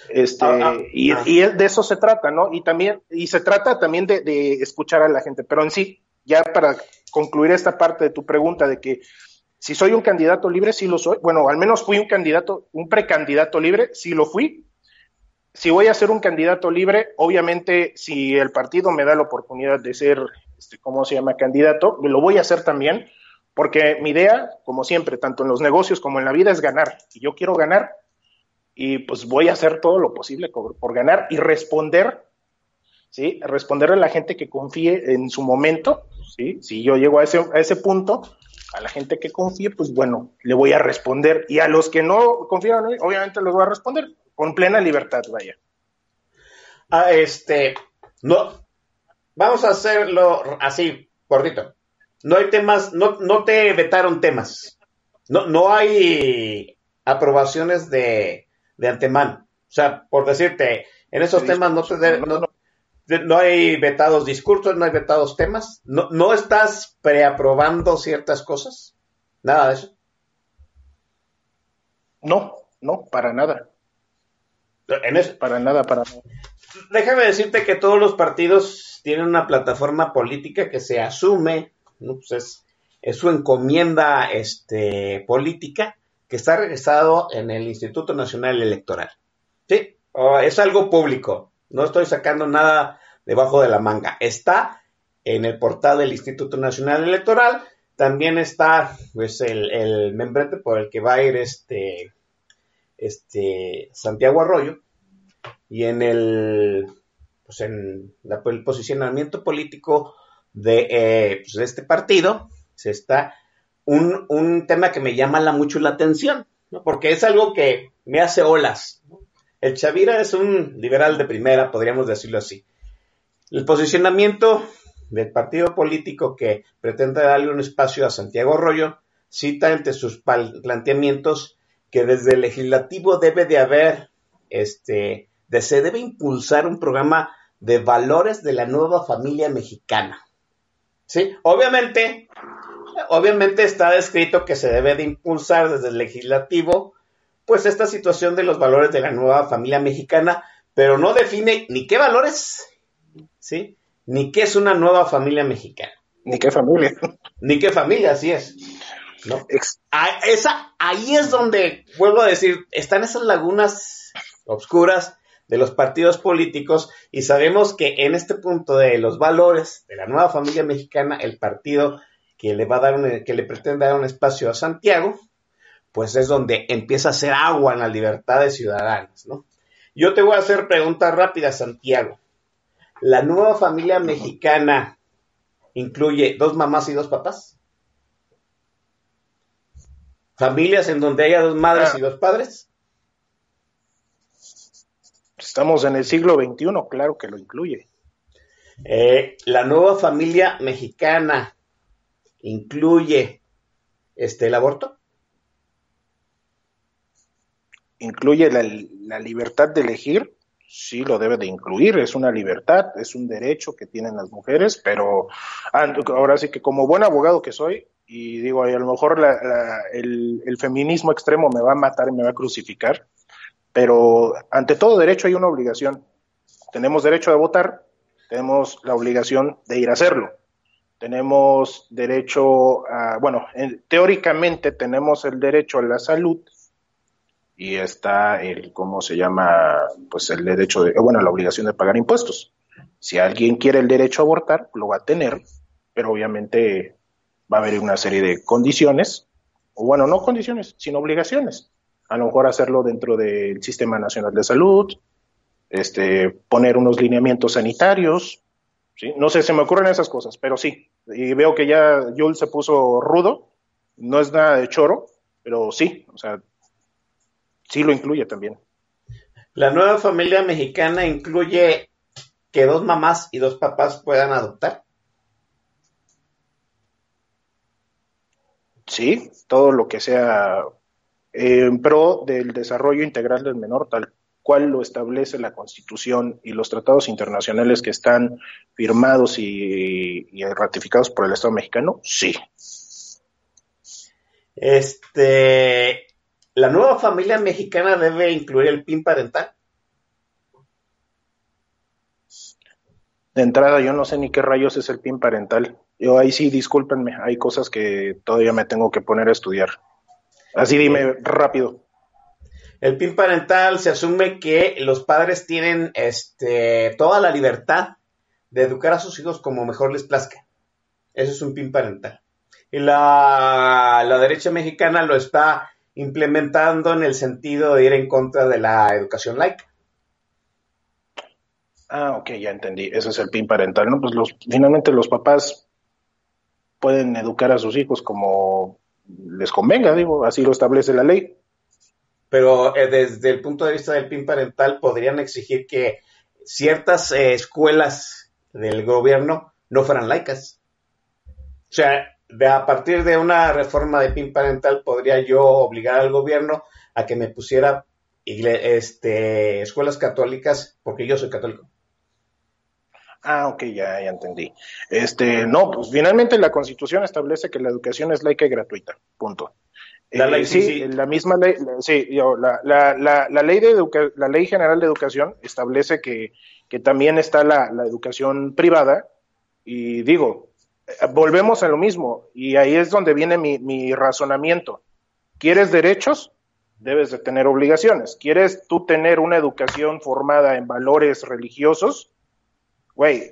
Este, ah, ah, y, ah. y, de eso se trata, ¿no? Y también, y se trata también de, de, escuchar a la gente, pero en sí, ya para concluir esta parte de tu pregunta de que si soy un candidato libre, sí lo soy. Bueno, al menos fui un candidato, un precandidato libre, sí lo fui. Si voy a ser un candidato libre, obviamente, si el partido me da la oportunidad de ser, este, ¿cómo se llama?, candidato, lo voy a hacer también, porque mi idea, como siempre, tanto en los negocios como en la vida, es ganar. Y yo quiero ganar, y pues voy a hacer todo lo posible por, ganar y responder, ¿sí? Responderle a la gente que confíe en su momento, ¿sí? Si yo llego a ese, a ese punto, a la gente que confíe, pues bueno, le voy a responder. Y a los que no confían obviamente les voy a responder con plena libertad, vaya. Ah, este, no, vamos a hacerlo así, cortito. No hay temas, no, no te vetaron temas. No, no hay aprobaciones de, de antemano. O sea, por decirte, en esos temas no te, no hay vetados discursos, no hay vetados temas, no, no estás preaprobando ciertas cosas, nada de eso. No, no, para nada. En eso. Para nada, para nada. Déjame decirte que todos los partidos tienen una plataforma política que se asume, ¿no? pues es, es su encomienda este, política que está regresado en el Instituto Nacional Electoral. ¿Sí? es algo público. No estoy sacando nada debajo de la manga. Está en el portal del Instituto Nacional Electoral. También está pues el, el membrete por el que va a ir este, este Santiago Arroyo. Y en el, pues en el posicionamiento político de, eh, pues de este partido se está un, un, tema que me llama la, mucho la atención, porque es algo que me hace olas. El Chavira es un liberal de primera, podríamos decirlo así. El posicionamiento del partido político que pretende darle un espacio a Santiago Arroyo cita entre sus planteamientos que desde el legislativo debe de haber, este, de, se debe impulsar un programa de valores de la nueva familia mexicana. ¿Sí? Obviamente, obviamente está descrito que se debe de impulsar desde el legislativo pues esta situación de los valores de la nueva familia mexicana, pero no define ni qué valores, ¿sí? Ni qué es una nueva familia mexicana. Ni qué familia. Ni qué familia, así es. ¿no? esa, ahí es donde, vuelvo a decir, están esas lagunas oscuras de los partidos políticos y sabemos que en este punto de los valores de la nueva familia mexicana, el partido que le va a dar un, que le pretende dar un espacio a Santiago, pues es donde empieza a hacer agua en las libertades ciudadanas, ¿no? Yo te voy a hacer preguntas rápidas, Santiago. ¿La nueva familia mexicana incluye dos mamás y dos papás? ¿Familias en donde haya dos madres y dos padres? Estamos en el siglo XXI, claro que lo incluye. Eh, ¿La nueva familia mexicana incluye este, el aborto? incluye la, libertad de elegir, sí lo debe de incluir, es una libertad, es un derecho que tienen las mujeres, pero ah, ahora sí que como buen abogado que soy, y digo, a lo mejor el, el, feminismo extremo me va a matar y me va a crucificar, pero ante todo derecho hay una obligación. Tenemos derecho a votar, tenemos la obligación de ir a hacerlo. Tenemos derecho a, bueno, teóricamente tenemos el derecho a la salud, y está el, ¿cómo se llama? Pues el derecho de, bueno, la obligación de pagar impuestos. Si alguien quiere el derecho a abortar, lo va a tener, pero obviamente va a haber una serie de condiciones, o bueno, no condiciones, sino obligaciones. A lo mejor hacerlo dentro del Sistema Nacional de Salud, este, poner unos lineamientos sanitarios, ¿sí? No sé, se me ocurren esas cosas, pero sí. Y veo que ya Yul se puso rudo, no es nada de choro, pero sí, o sea, sí lo incluye también. La nueva familia mexicana incluye que dos mamás y dos papás puedan adoptar. Sí, todo lo que sea en pro del desarrollo integral del menor, tal cual lo establece la Constitución y los tratados internacionales que están firmados y, y ratificados por el Estado mexicano, sí. Este, ¿La nueva familia mexicana debe incluir el PIN parental? De entrada, yo no sé ni qué rayos es el PIN parental. Yo ahí sí, discúlpenme, hay cosas que todavía me tengo que poner a estudiar. Así dime rápido. El PIN parental se asume que los padres tienen este, toda la libertad de educar a sus hijos como mejor les plazca. Eso es un PIN parental. Y la, la derecha mexicana lo está implementando en el sentido de ir en contra de la educación laica. Ah, ok, ya entendí. Ese es el PIN parental, ¿no? Pues los, finalmente los papás pueden educar a sus hijos como les convenga, digo, así lo establece la ley. Pero eh, desde el punto de vista del PIN parental podrían exigir que ciertas eh, escuelas del gobierno no fueran laicas. O sea, de, a partir de una reforma de PIN parental podría yo obligar al gobierno a que me pusiera este, escuelas católicas porque yo soy católico. Ah, ok, ya, ya entendí. Este, no, pues finalmente la Constitución establece que la educación es laica y gratuita, punto. La ley, Eh, sí, sí, la misma ley, la- sí, yo, la, la, la, la ley de educa- la ley general de educación establece que, que también está la, la educación privada y digo, eh, volvemos a lo mismo y ahí es donde viene mi, mi razonamiento. ¿Quieres derechos? Debes de tener obligaciones. ¿Quieres tú tener una educación formada en valores religiosos? Güey,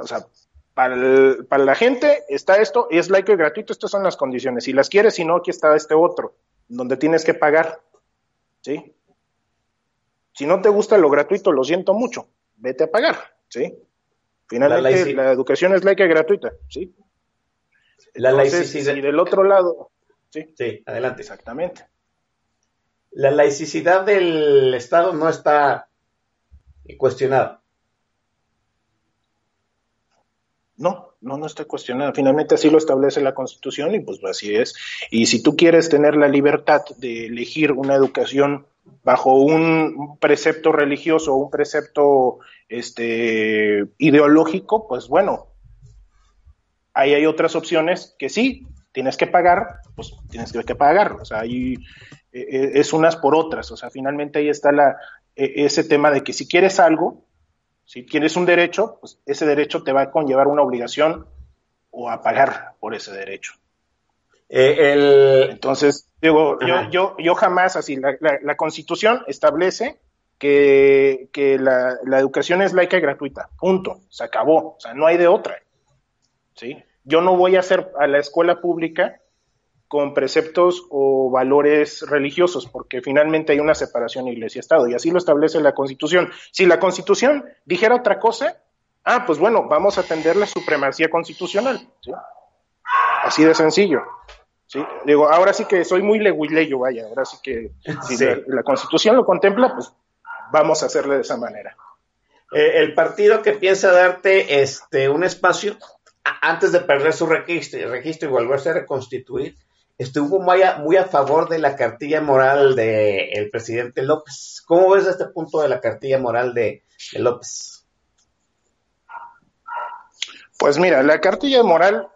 o sea, para, el- para la gente está esto, es laico y gratuito, estas son las condiciones. Si las quieres, si no, aquí está este otro, donde tienes que pagar. ¿Sí? Si no te gusta lo gratuito, lo siento mucho, vete a pagar. ¿Sí? Finalmente, La la, educación es laica y gratuita. ¿Sí? La Entonces, laicidad. si del otro lado. Sí, Sí, adelante. exactamente. La laicidad del Estado no está cuestionada. No, no, no está cuestionada. Finalmente así lo establece la Constitución y pues así es. Y si tú quieres tener la libertad de elegir una educación bajo un, precepto religioso un precepto este, ideológico, pues bueno, ahí hay otras opciones que sí, tienes que pagar, pues tienes que pagar. O sea, ahí eh, eh, es unas por otras. O sea, finalmente ahí está la, eh, ese tema de que si quieres algo, si quieres un derecho, pues ese derecho te va a conllevar una obligación o a pagar por ese derecho. Eh, el, Entonces, digo, yo, yo, yo jamás, así, la, la- la Constitución establece que, que la, la educación es laica y gratuita, punto, se acabó, o sea, no hay de otra, ¿sí? Yo no voy a hacer a la escuela pública con preceptos o valores religiosos, porque finalmente hay una separación iglesia-estado, y así lo establece la Constitución. Si la Constitución dijera otra cosa, ah, pues bueno, vamos a atender la supremacía constitucional, ¿sí? Así de sencillo. ¿sí? Digo, ahora sí que soy muy leguileyo, vaya, ahora sí que si Sí. la, Constitución lo contempla, pues vamos a hacerle de esa manera. eh, el partido que piensa darte este un espacio antes de perder su registro, registro y volverse a reconstituir, estuvo muy a, favor de la cartilla moral del presidente López. ¿Cómo ves este punto de la cartilla moral de, López? Pues mira, la cartilla moral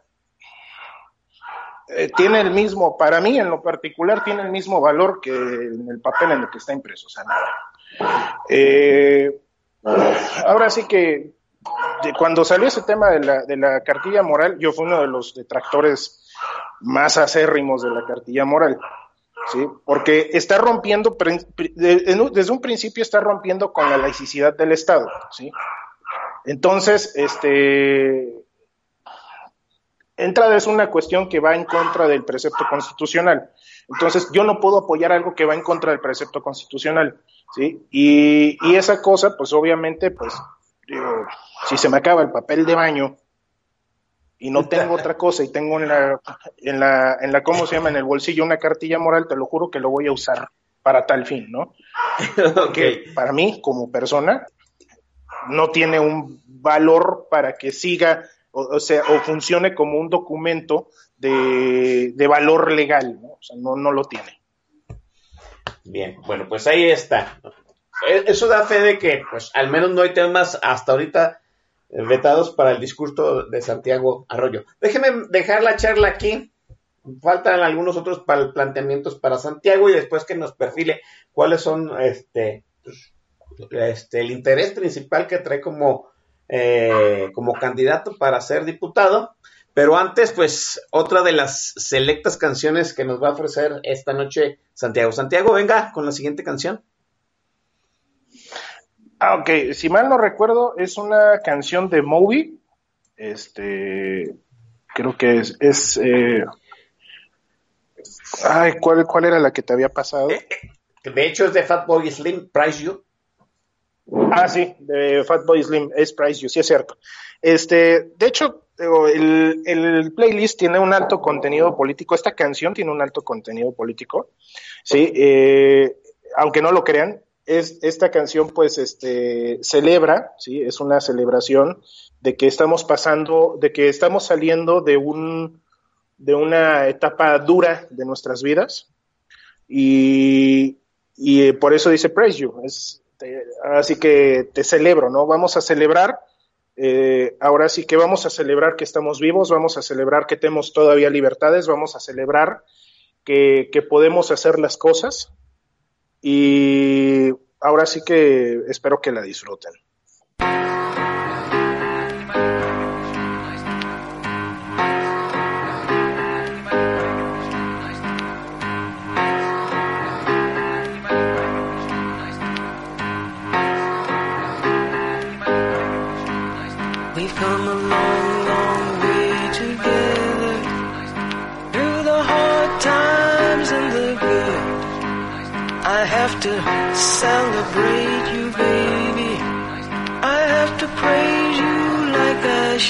eh, tiene el mismo, para mí en lo particular, tiene el mismo valor que en el papel en el que está impreso, o sea, nada. Ahora sí que cuando salió ese tema de la, de la cartilla moral, yo fui uno de los detractores más acérrimos de la cartilla moral. ¿sí? Porque está rompiendo, desde un principio está rompiendo con la laicidad del Estado, ¿sí? Entonces, este, entrada es una cuestión que va en contra del precepto constitucional. Entonces, yo no puedo apoyar algo que va en contra del precepto constitucional, ¿sí? Y, y esa cosa, pues obviamente, pues, digo, si se me acaba el papel de baño y no tengo otra cosa y tengo en la, en la, en la, ¿cómo se llama? En el bolsillo una cartilla moral, te lo juro que lo voy a usar para tal fin, ¿no? Porque para mí, como persona, no tiene un valor para que siga, o, o sea, o funcione como un documento de, de valor legal, ¿no? O sea, no, no lo tiene. Bien, bueno, pues ahí está. Eh, Eso da fe de que, pues, al menos no hay temas hasta ahorita eh, vetados para el discurso de Santiago Arroyo. Déjeme dejar la charla aquí. Faltan algunos otros planteamientos para Santiago y después que nos perfile cuáles son este, pues, este el interés principal que trae como, eh, como candidato para ser diputado. Pero antes, pues, otra de las selectas canciones que nos va a ofrecer esta noche Santiago. Santiago, venga con la siguiente canción. Ah, ok, si mal no recuerdo, es una canción de Moby. Este, creo que es, es eh, ay, ¿cuál, ¿cuál era la que te había pasado? De hecho, es de Fatboy Slim, Price You. Ah, sí, de Fatboy Slim, es Price You, sí es cierto. Este, de hecho, el, el playlist tiene un alto contenido político, esta canción tiene un alto contenido político, sí, eh, aunque no lo crean, es, esta canción pues este, celebra, sí, es una celebración de que estamos pasando, de que estamos saliendo de un, de una etapa dura de nuestras vidas y, y por eso dice Praise You, es, así que te celebro, ¿no? Vamos a celebrar Eh, ahora sí que vamos a celebrar que estamos vivos, vamos a celebrar que tenemos todavía libertades, vamos a celebrar que, que podemos hacer las cosas y ahora sí que espero que la disfruten.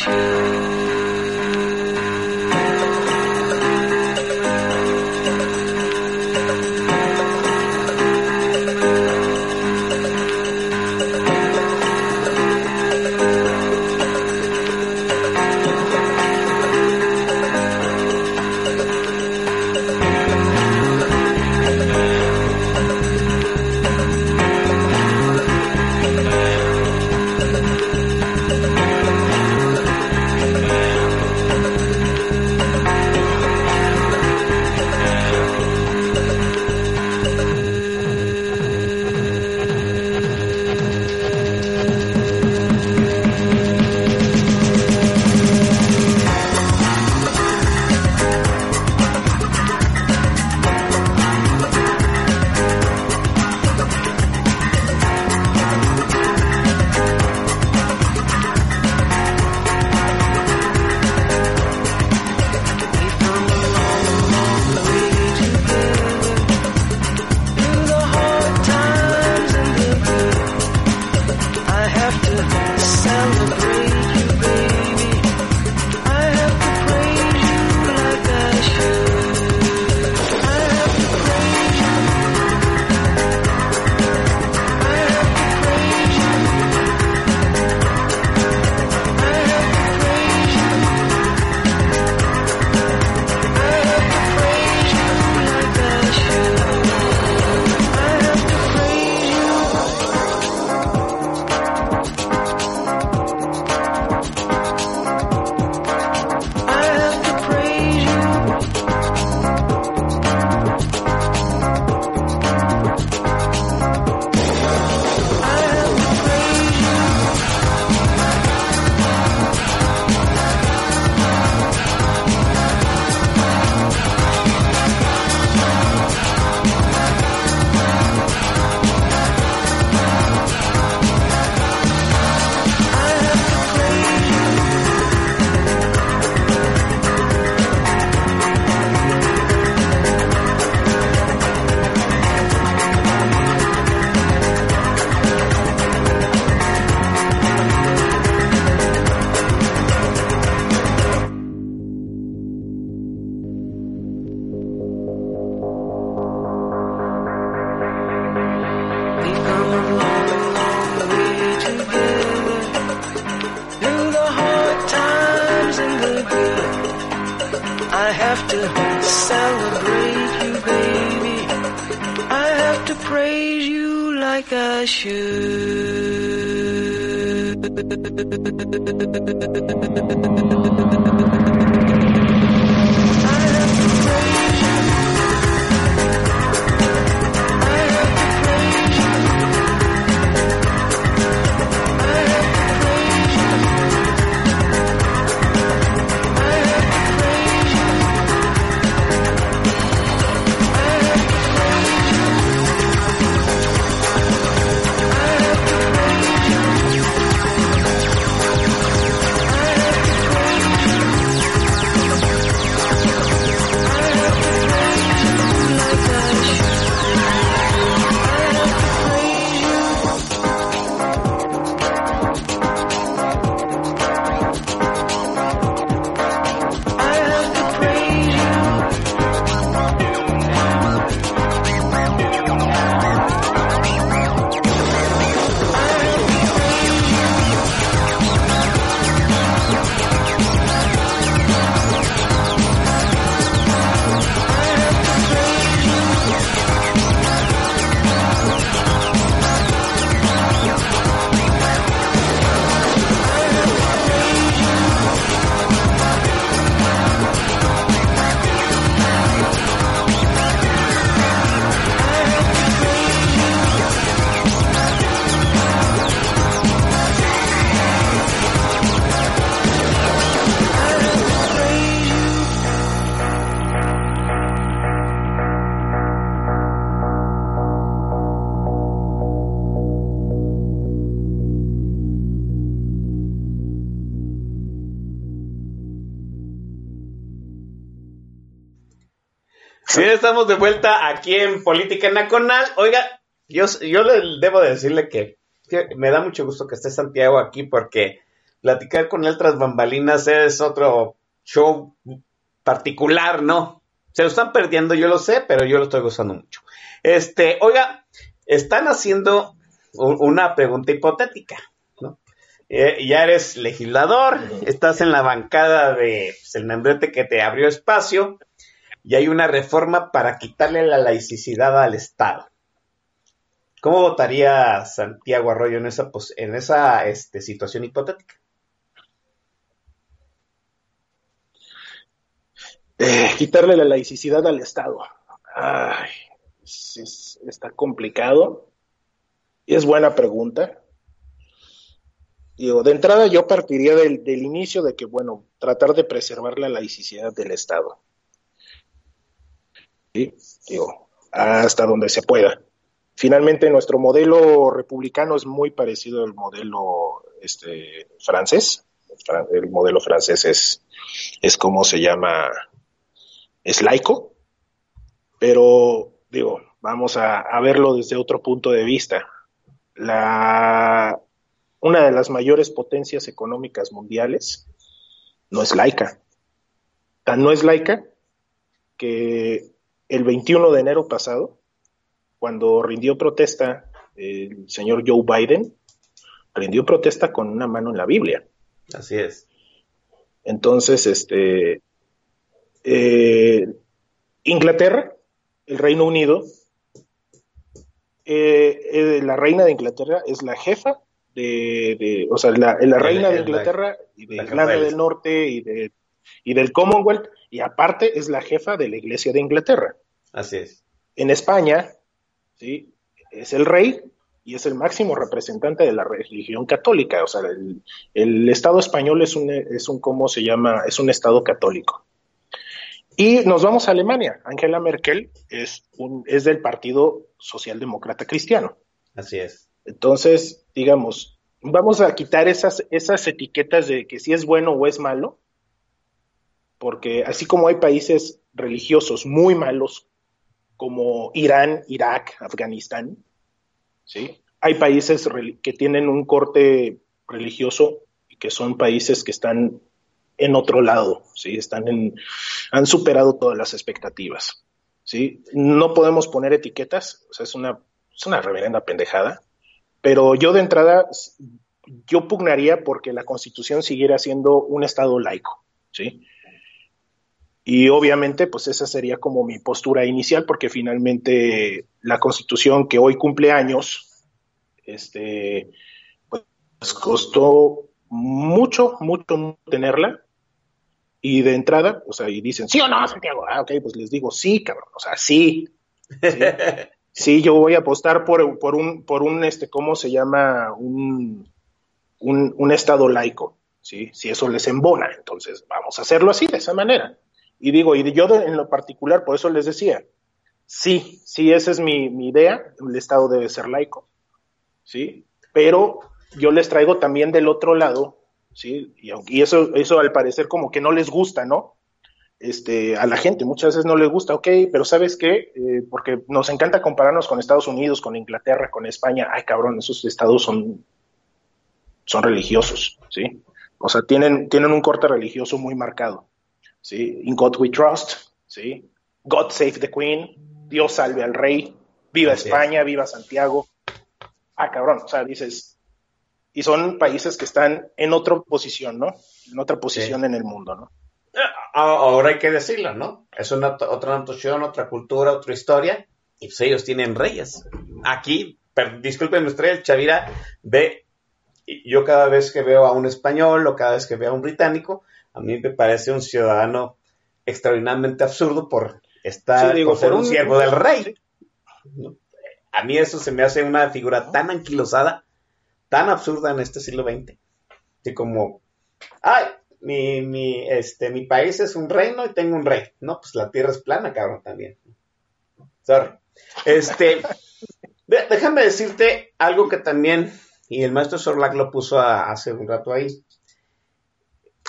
you. Estamos de vuelta aquí en Política Nacional. Oiga, yo, yo le debo decirle que, me da mucho gusto que esté Santiago aquí porque platicar con él tras bambalinas es otro show particular, ¿no? Se lo están perdiendo, yo lo sé, pero yo lo estoy gozando mucho. Este, oiga, están haciendo una pregunta hipotética, ¿no? Eh, ya eres legislador, estás en la bancada de pues, el membrete que te abrió espacio y hay una reforma para quitarle la laicidad al Estado. ¿Cómo votaría Santiago Arroyo en esa, pos- en esa este, situación hipotética? Eh, quitarle la laicidad al Estado. Ay, es- es- está complicado. Es buena pregunta. Digo, de entrada yo partiría del, del inicio de que, bueno, tratar de preservar la laicidad del Estado. ¿Sí? Digo, hasta donde se pueda. Finalmente, nuestro modelo republicano es muy parecido al modelo este, francés. Fra- El modelo francés es, es como se llama, es laico, pero digo, vamos a, a verlo desde otro punto de vista. La, una de las mayores potencias económicas mundiales no es laica. Tan no es laica que el 21 de enero pasado, cuando rindió protesta el señor Joe Biden, rindió protesta con una mano en la Biblia. Así es. Entonces, este, eh, Inglaterra, el Reino Unido, eh, eh, la reina de Inglaterra es la jefa de, de- o sea, la, la reina de Inglaterra y de Irlanda del- del Norte y, de, y del Commonwealth, y aparte es la jefa de la Iglesia de Inglaterra. Así es. En España, ¿sí? es el rey y es el máximo representante de la religión católica. O sea, el, el Estado español es un, es un, ¿cómo se llama? Es un Estado católico. Y nos vamos a Alemania. Angela Merkel es, un, es del Partido Socialdemócrata Cristiano. Así es. Entonces, digamos, vamos a quitar esas, esas etiquetas de que si es bueno o es malo, porque así como hay países religiosos muy malos, como Irán, Irak, Afganistán, ¿sí? hay países que tienen un corte religioso y que son países que están en otro lado, ¿sí? están en, han superado todas las expectativas. ¿sí? No podemos poner etiquetas, o sea, es una, es una reverenda pendejada, pero yo de entrada, yo pugnaría porque la constitución siguiera siendo un estado laico, ¿sí? Y obviamente, pues esa sería como mi postura inicial, porque finalmente la constitución que hoy cumple años, este, pues costó mucho, mucho, tenerla. Y de entrada, o sea, y dicen, sí o no, Santiago, ah, ok, pues les digo, sí, cabrón, o sea, sí. Sí, Sí, yo voy a apostar por, por un, por un, este, ¿cómo se llama? Un, un, un estado laico, ¿sí? Si eso les embona, entonces vamos a hacerlo así, de esa manera. Y digo, y yo en lo particular, por eso les decía, sí, sí, esa es mi, mi idea, el estado debe ser laico, ¿sí? Pero yo les traigo también del otro lado, ¿sí? Y, y eso, eso al parecer como que no les gusta, ¿no? este, a la gente. Muchas veces no le gusta, ok, pero ¿sabes qué? Eh, porque nos encanta compararnos con Estados Unidos, con Inglaterra, con España. Ay, cabrón, esos estados son, son religiosos, ¿sí? O sea, tienen, tienen un corte religioso muy marcado, ¿sí? In God we trust, ¿sí? God save the Queen, Dios salve al rey, viva Así es. España, viva Santiago. Ah, cabrón, o sea, dices, y son países que están en otra posición, ¿no? En otra posición en el mundo, ¿no? Ah, Ahora hay que decirlo, ¿no? Es una otra notación, otra cultura, otra historia. Y pues ellos tienen reyes. Aquí, per- discúlpenme ustedes, Chavira ve, yo cada vez que veo a un español o cada vez que veo a un británico, a mí me parece un ciudadano extraordinariamente absurdo por estar, Sí, digo, por ser por un un- siervo del rey. ¿no? A mí eso se me hace una figura tan anquilosada, tan absurda en este siglo XX. Así como, ay, mi, mi, este, mi país es un reino y tengo un rey. No, pues la tierra es plana, cabrón, también. Sorry. Este, déjame decirte algo que también, y el maestro Sorlac lo puso a- hace un rato ahí.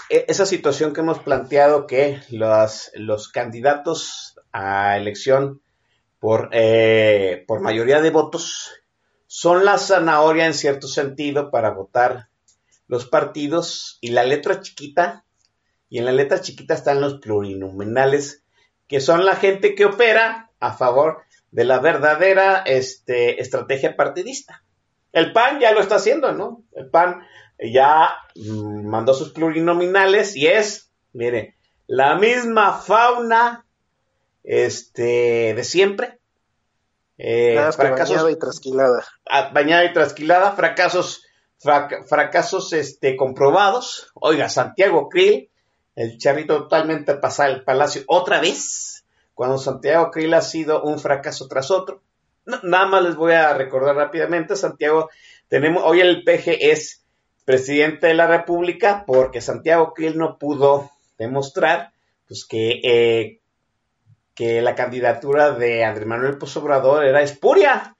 E- esa situación que hemos planteado que los, los candidatos a elección por, eh, por mayoría de votos son la zanahoria en cierto sentido para votar los partidos y la letra chiquita, y en la letra chiquita están los plurinominales, que son la gente que opera a favor de la verdadera este, estrategia partidista. El PAN ya lo está haciendo, ¿no? El PAN ya mm, mandó sus plurinominales y es, mire, la misma fauna este, de siempre. Eh, fracasos, bañada y trasquilada. Ah, bañada y trasquilada, fracasos, fracasos este, comprobados. Oiga, Santiago Krill, el charrito totalmente pasa el palacio otra vez, cuando Santiago Krill ha sido un fracaso tras otro. nada más les voy a recordar rápidamente, Santiago, tenemos, hoy el PG es presidente de la República porque Santiago Krill no pudo demostrar pues que eh, que la candidatura de Andrés Manuel Pozo Obrador era espuria.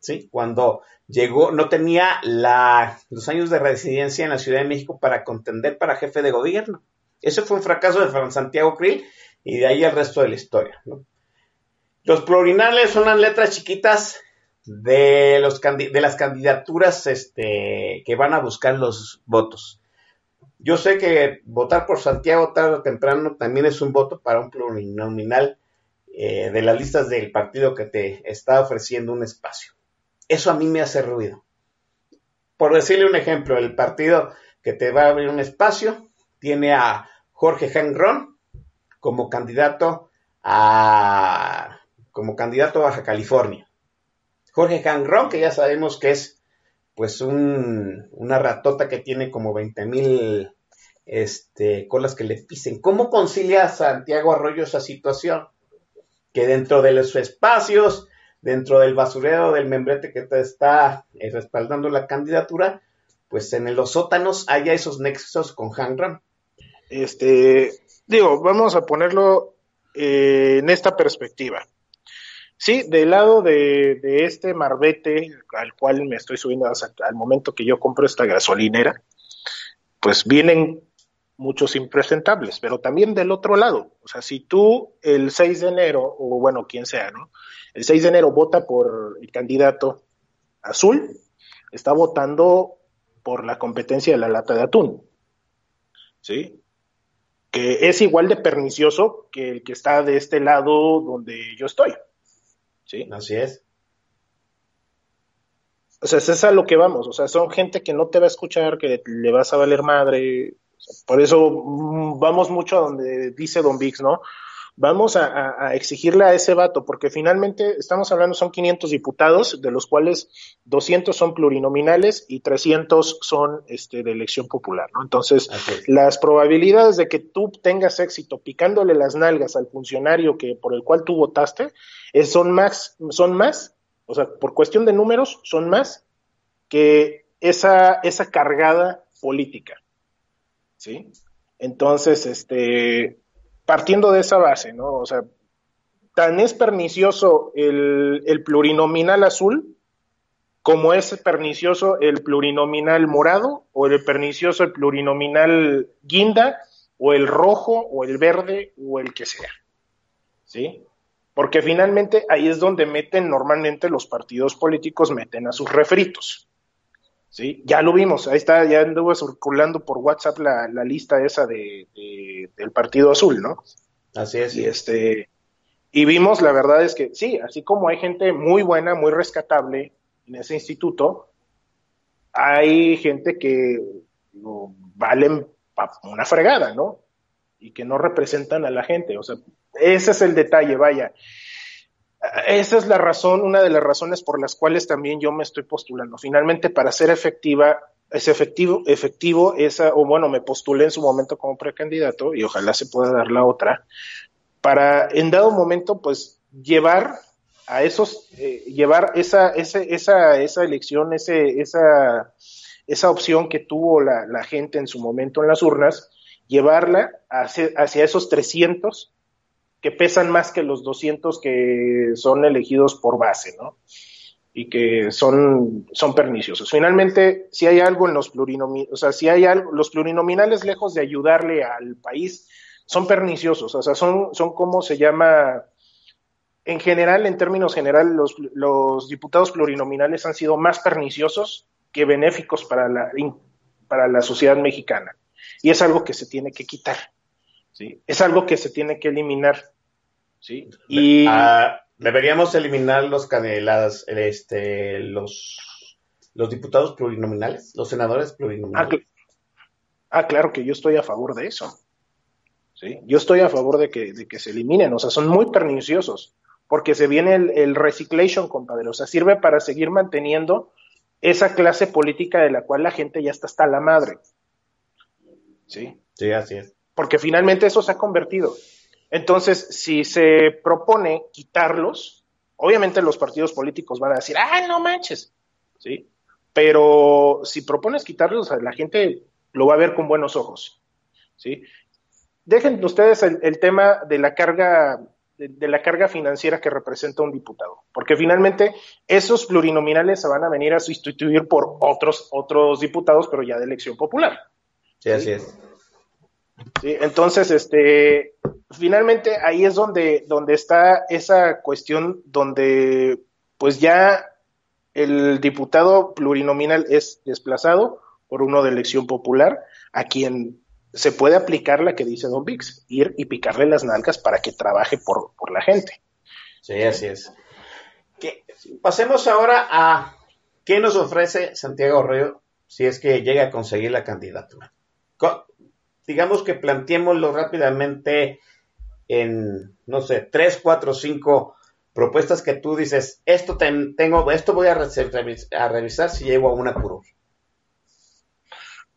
¿Sí? Cuando llegó, no tenía los años de residencia en la Ciudad de México para contender para jefe de gobierno. Ese fue un fracaso de Santiago Krill y de ahí el resto de la historia. Los plurinales son las letras chiquitas de, los, de las candidaturas este, que van a buscar los votos. Yo sé que votar por Santiago tarde o temprano también es un voto para un plurinominal eh, de las listas del partido que te está ofreciendo un espacio. Eso a mí me hace ruido. Por decirle un ejemplo, el partido que te va a abrir un espacio tiene a Jorge Henron como candidato a como candidato a Baja California. Jorge Henron, que ya sabemos que es pues un, una ratota que tiene como 20 mil este, colas que le pisen. ¿Cómo concilia Santiago Arroyo esa situación? Que dentro de los espacios, dentro del basurero del membrete que te está eh, respaldando la candidatura, pues en los sótanos haya esos nexos con Hangram. Este, digo, vamos a ponerlo eh, en esta perspectiva. Sí, del lado de, este marbete al cual me estoy subiendo al momento que yo compro esta gasolinera, pues vienen muchos impresentables, pero también del otro lado, o sea, si tú el 6 de enero, o bueno, quien sea, ¿no? El 6 de enero vota por el candidato azul, está votando por la competencia de la lata de atún, ¿sí? Que es igual de pernicioso que el que está de este lado donde yo estoy. Sí. Así es. O sea, es a lo que vamos. O sea, son gente que no te va a escuchar, que le vas a valer madre. por eso mm, vamos mucho a donde dice Don Vix, ¿no? Vamos a, exigirle a ese vato, porque finalmente estamos hablando, son 500 diputados, de los cuales 200 son plurinominales y 300 son este, de elección popular, ¿no? Entonces, las probabilidades de que tú tengas éxito picándole las nalgas al funcionario que por el cual tú votaste son más, son más, o sea, por cuestión de números, son más que esa, esa cargada política, ¿sí? Entonces, este, partiendo de esa base, ¿no? O sea, tan es pernicioso el, plurinominal azul como es pernicioso el plurinominal morado o el pernicioso el plurinominal guinda o el rojo o el verde o el que sea. ¿Sí? Porque finalmente ahí es donde meten normalmente los partidos políticos, meten a sus refritos. ¿Sí? Ya lo vimos, ahí está, ya anduvo circulando por WhatsApp la, lista esa de, del Partido Azul, ¿no? Así es. Y este, y vimos, la verdad es que sí, así como hay gente muy buena, muy rescatable en ese instituto, hay gente que valen una fregada, ¿no? Y que no representan a la gente, o sea, ese es el detalle, vaya. Esa es la razón, una de las razones por las cuales también yo me estoy postulando. Finalmente, para ser efectiva, es efectivo, efectivo esa, o bueno, me postulé en su momento como precandidato y ojalá se pueda dar la otra, para en dado momento, pues, llevar a esos, eh, llevar esa, ese, esa, esa elección, ese, esa, esa opción que tuvo la, la gente en su momento en las urnas, llevarla hacia, hacia esos 300 que pesan más que los 200 que son elegidos por base, ¿no? Y que son, son perniciosos. Finalmente, si hay algo en los plurinominales, o sea, si hay algo, los plurinominales lejos de ayudarle al país, son perniciosos, o sea, son, son como se llama, en general, en términos general, los, los diputados plurinominales han sido más perniciosos que benéficos para la, para la sociedad mexicana. Y es algo que se tiene que quitar. ¿sí? Es algo que se tiene que eliminar. ¿Sí? Y Ah, deberíamos eliminar los caneladas, este, los, los diputados plurinominales, los senadores Ah, plurinominales. cl- ah, claro que yo estoy a favor de eso. ¿sí? Yo estoy a favor de que, de que se eliminen. O sea, son muy perniciosos. Porque se viene el, el reciclation, compadre. O sea, sirve para seguir manteniendo esa clase política de la cual la gente ya está hasta la madre. ¿Sí? Sí, así es. porque finalmente eso se ha convertido. Entonces, si se propone quitarlos, obviamente los partidos políticos van a decir, ah, no manches, ¿sí? Pero si propones quitarlos, la gente lo va a ver con buenos ojos, ¿sí? Dejen ustedes el, tema de la carga de la carga financiera que representa un diputado, porque finalmente esos plurinominales se van a venir a sustituir por otros otros diputados, pero ya de elección popular. Sí, así es. Sí, entonces, este, finalmente ahí es donde, donde está esa cuestión donde, pues ya el diputado plurinominal es desplazado por uno de elección popular, a quien se puede aplicar la que dice Don Vix, ir y picarle las nalgas para que trabaje por, por la gente. Sí, así es. Pasemos ahora a qué nos ofrece Santiago Arroyo si es que llega a conseguir la candidatura. Digamos que planteémoslo rápidamente en, no sé, tres, cuatro, cinco propuestas que tú dices, esto ten- tengo, esto voy a, a revisar si llego a una curul.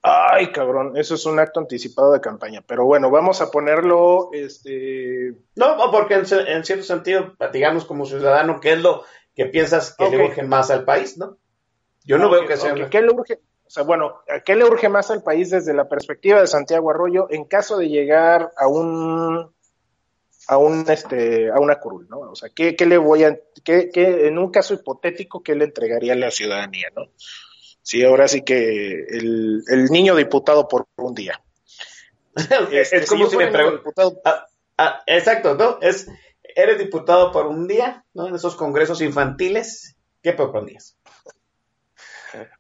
Ay, cabrón, eso es un acto anticipado de campaña, pero bueno, vamos a ponerlo, este, No, porque en, cierto sentido, digamos como ciudadano, ¿qué es lo que piensas que le urge más al país, no? Yo no veo que sea... Ok, una- ¿Qué le urge? O sea, bueno, ¿a ¿qué le urge más al país desde la perspectiva de Santiago Arroyo en caso de llegar a un a un este a una curul, ¿no? O sea, ¿qué, qué le voy a qué, qué- en un caso hipotético qué le entregaría a la ciudadanía, ¿no? Sí, ahora sí que el, el niño diputado por un día. es, Este, como si preguntan... diputado, Ah, exacto, ¿no? Es, eres diputado por un día, ¿no? En esos congresos infantiles, ¿qué propondrías?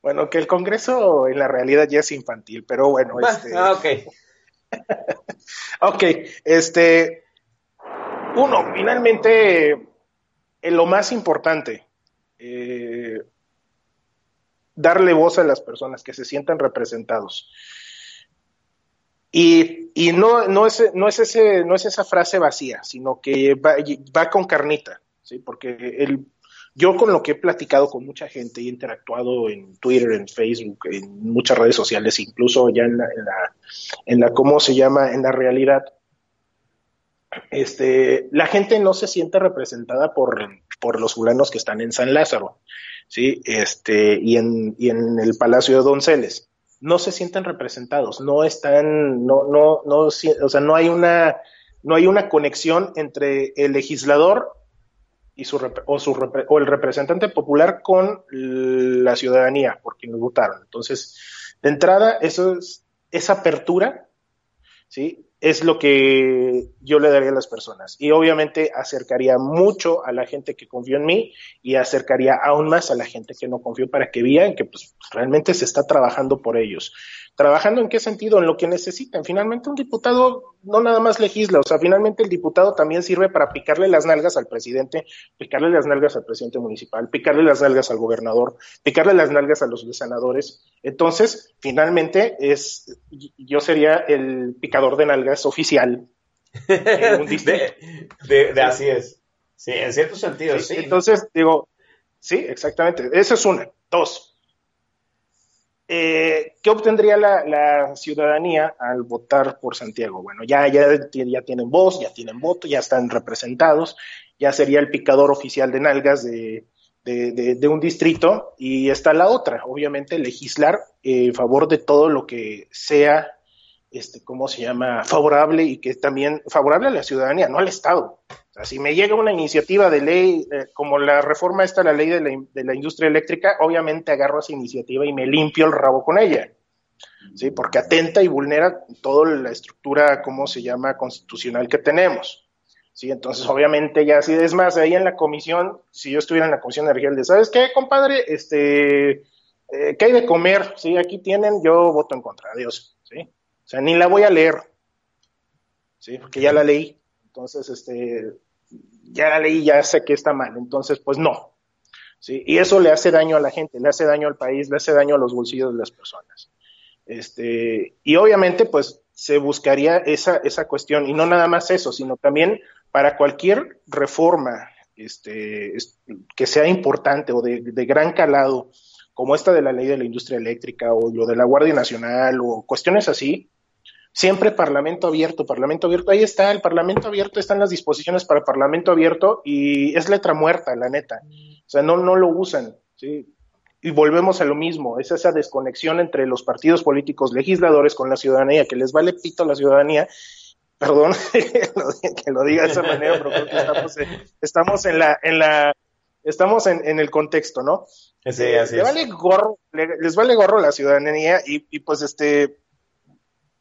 Bueno, que el Congreso en la realidad ya es infantil, pero bueno, Bueno, este ah, ok. Ok, este, uno, finalmente, en lo más importante, eh, darle voz a las personas que se sientan representados. Y, y no, no, es, no, es ese, no es esa frase vacía, sino que va, va con carnita, ¿sí? Porque el, yo con lo que he platicado con mucha gente y interactuado en Twitter, en Facebook, en muchas redes sociales, incluso ya en la, en la, ¿cómo se llama? En la realidad, este, la gente no se siente representada por, por los fulanos que están en San Lázaro, ¿sí? Este, y en, y en el Palacio de Donceles. No se sienten representados, no están, no, no, no, o sea, no hay una, no hay una conexión entre el legislador y su, o, su o el representante popular con la ciudadanía, por quienes votaron. Entonces, de entrada, eso es, esa apertura, ¿sí? Es lo que yo le daría a las personas. Y obviamente acercaría mucho a la gente que confió en mí y acercaría aún más a la gente que no confió para que vean que pues, realmente se está trabajando por ellos. ¿Trabajando en qué sentido? En lo que necesitan. Finalmente un diputado no nada más legisla, o sea, finalmente el diputado también sirve para picarle las nalgas al presidente, picarle las nalgas al presidente municipal, picarle las nalgas al gobernador, picarle las nalgas a los senadores. Entonces, finalmente es, yo sería el picador de nalgas oficial. en un distrito. De, de- de- así es. Sí, en cierto sentido, sí. Sí, Entonces, digo, sí, exactamente. Esa es una. Dos. Eh, ¿Qué obtendría la, ciudadanía al votar por Santiago? Bueno, ya, ya, ya tienen voz, ya tienen voto, ya están representados, ya sería el picador oficial de nalgas de- de un distrito y está la otra, obviamente, legislar eh, en favor de todo lo que sea, este, ¿cómo se llama?, favorable y que también favorable a la ciudadanía, no al Estado. O si me llega una iniciativa de ley, eh, como la reforma esta, la ley de la, de la industria eléctrica, obviamente agarro esa iniciativa y me limpio el rabo con ella. ¿sí? Porque atenta y vulnera toda la estructura, ¿cómo se llama?, constitucional que tenemos. Sí, entonces obviamente ya así es más, ahí en la comisión, si yo estuviera en la comisión de energía, ¿sabes qué, compadre? Este, eh, ¿qué hay de comer? Sí, aquí tienen, yo voto en contra, adiós. O sea, ni la voy a leer, ¿sí? Porque ya la leí, entonces, este, ya la leí, ya sé que está mal, entonces, pues no, ¿sí? Y eso le hace daño a la gente, le hace daño al país, le hace daño a los bolsillos de las personas. Este, y obviamente, pues se buscaría esa, esa cuestión, y no nada más eso, sino también para cualquier reforma este, que sea importante o de, de, gran calado, como esta de la ley de la industria eléctrica o lo de la Guardia Nacional o cuestiones así, siempre Parlamento abierto, Parlamento abierto, ahí está, el Parlamento abierto, están las disposiciones para Parlamento abierto y es letra muerta, la neta. O sea, no, no lo usan, ¿sí? Y volvemos a lo mismo, es esa desconexión entre los partidos políticos legisladores con la ciudadanía, que les vale pito a la ciudadanía perdón que lo diga de esa manera, pero creo que estamos en, estamos en la, en la, estamos en, en el contexto, ¿no? Sí, así le vale gorro, le, les vale gorro la ciudadanía y, y, pues este,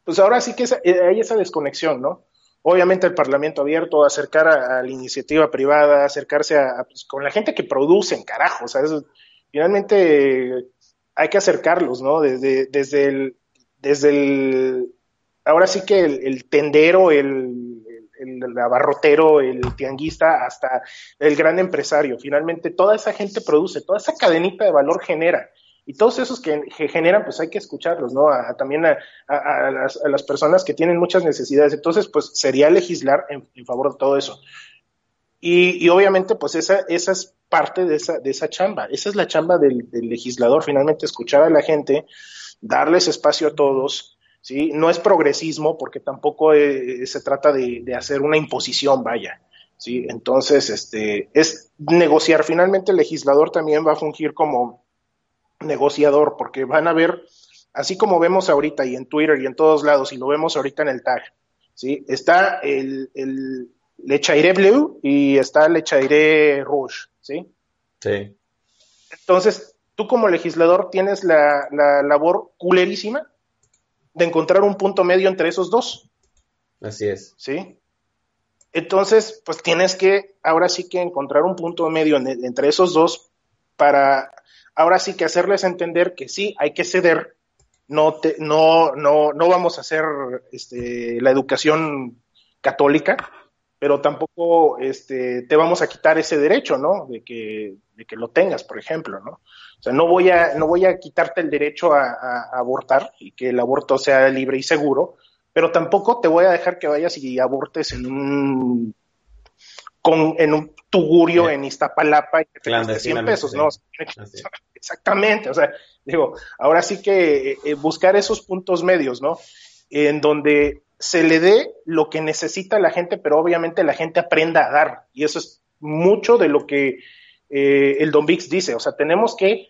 pues ahora sí que esa, hay esa desconexión, ¿no? Obviamente el Parlamento abierto, acercar a, la iniciativa privada, acercarse a, pues, con la gente que producen, carajo, o sea, finalmente hay que acercarlos, ¿no? Desde, desde el, desde el, ahora sí que el, el tendero, el, el, abarrotero, el tianguista, hasta el gran empresario. Finalmente, toda esa gente produce, toda esa cadenita de valor genera. Y todos esos que, que generan, pues hay que escucharlos, ¿no? A, también a, a, las, a, las, personas que tienen muchas necesidades. Entonces, pues sería legislar en, en favor de todo eso. Y, y, obviamente, pues esa, esa es parte de esa, de esa chamba. Esa es la chamba del, del legislador, finalmente, escuchar a la gente, darles espacio a todos, ¿sí? No es progresismo porque tampoco eh, se trata de, de, hacer una imposición, vaya, ¿sí? Entonces, este, es negociar. Finalmente el legislador también va a fungir como negociador porque van a ver, así como vemos ahorita y en Twitter y en todos lados y lo vemos ahorita en el tag, ¿sí? Está el, el Le Chairé Blue y está Le Chairé Rouge, ¿sí? Sí. Entonces, tú como legislador tienes la, la labor culerísima de encontrar un punto medio entre esos dos. Así es. ¿Sí? Entonces, pues tienes que ahora sí que encontrar un punto medio en, entre esos dos para ahora sí que hacerles entender que sí, hay que ceder, no, te, no, no, no vamos a hacer este, la educación católica, pero tampoco este, te vamos a quitar ese derecho, ¿no? De que, de que lo tengas, por ejemplo, ¿no? O sea, no voy a, no voy a quitarte el derecho a, abortar y que el aborto sea libre y seguro, pero tampoco te voy a dejar que vayas y abortes en un con, en un tugurio en Iztapalapa y que te cueste 100 pesos, ¿no? Exactamente, o sea, digo, ahora sí que eh, buscar esos puntos medios, ¿no? En donde se le dé lo que necesita la gente, pero obviamente la gente aprenda a dar. Y eso es mucho de lo que eh, el Don Vix dice. O sea, tenemos que,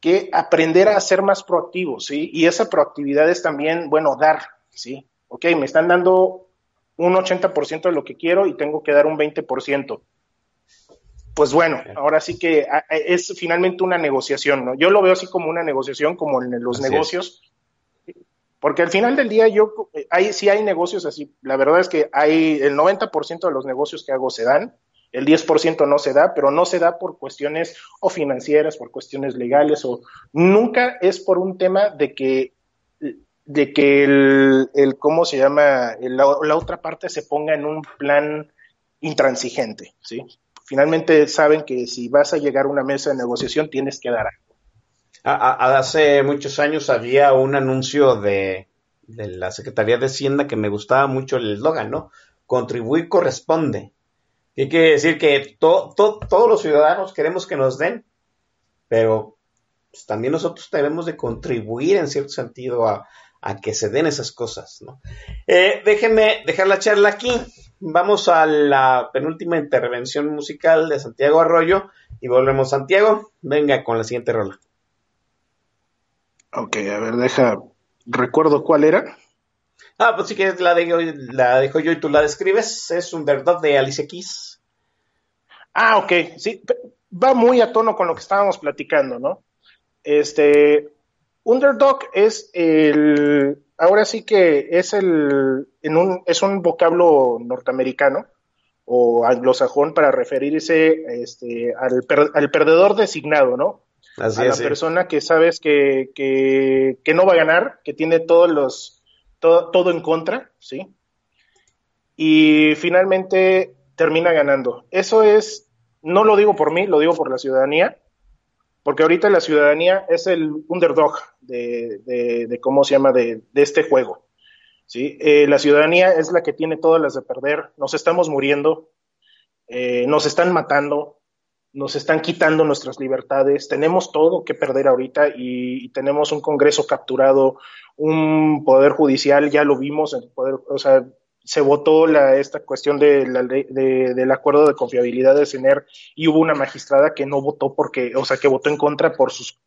que aprender a ser más proactivos, ¿sí? Y esa proactividad es también, bueno, dar, ¿sí? Ok, me están dando un 80% de lo que quiero y tengo que dar un 20%. Pues bueno, ahora sí que es finalmente una negociación, ¿no? Yo lo veo así como una negociación, como en los así negocios. Es porque al final del día yo, hay, sí hay negocios así, la verdad es que hay el 90% de los negocios que hago se dan, el 10% no se da, pero no se da por cuestiones o financieras, por cuestiones legales o nunca es por un tema de que de que el, el ¿cómo se llama? La, la, otra parte se ponga en un plan intransigente, ¿sí? Finalmente saben que si vas a llegar a una mesa de negociación tienes que dar algo. Hace muchos años había un anuncio de, de la Secretaría de Hacienda que me gustaba mucho el eslogan, ¿no? Contribuir corresponde. ¿Qué quiere decir? Que to, to, todos los ciudadanos queremos que nos den, pero pues, también nosotros debemos de contribuir en cierto sentido a, a que se den esas cosas, ¿no? Eh, déjenme dejar la charla aquí. Vamos a la penúltima intervención musical de Santiago Arroyo y volvemos. Santiago, venga con la siguiente rola. Ok, a ver, deja. Recuerdo cuál era. Ah, pues sí que la, de, la dejo yo y tú la describes. Es un verdad de Alicia Keys. Ah, ok. Sí, va muy a tono con lo que estábamos platicando, ¿no? Este. Underdog es el. Ahora sí que es el. En un, es un vocablo norteamericano o anglosajón para referirse este, al, al perdedor designado, ¿no? a la persona que sabes que, que, que, no va a ganar, que tiene todos los, todo, todo en contra, ¿sí? Y finalmente termina ganando. Eso es, no lo digo por mí, lo digo por la ciudadanía, porque ahorita la ciudadanía es el underdog de, de, cómo se llama, de, de este juego. ¿sí? Eh, la ciudadanía es la que tiene todas las de perder, nos estamos muriendo, eh, nos están matando, nos están quitando nuestras libertades, tenemos todo que perder ahorita y, tenemos un Congreso capturado, un Poder Judicial, ya lo vimos, poder, o sea, se votó la, esta cuestión de la, del acuerdo de confiabilidad de CENER y hubo una magistrada que no votó porque, o sea, que votó en contra por sus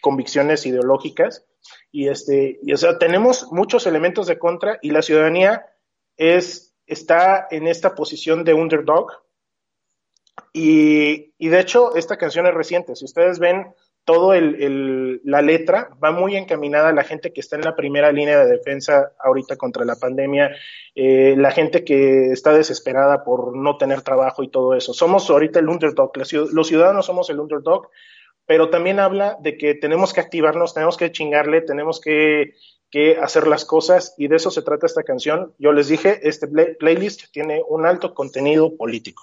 convicciones ideológicas. Y este, y, o sea, tenemos muchos elementos de contra y la ciudadanía es, está en esta posición de underdog. Y, y de hecho, esta canción es reciente. Si ustedes ven todo la letra va muy encaminada a la gente que está en la primera línea de defensa ahorita contra la pandemia, eh, la gente que está desesperada por no tener trabajo y todo eso. Somos ahorita el underdog, los ciudadanos somos el underdog, pero también habla de que tenemos que activarnos, tenemos que chingarle, tenemos que hacer las cosas y de eso se trata esta canción. Yo les dije, este playlist tiene un alto contenido político.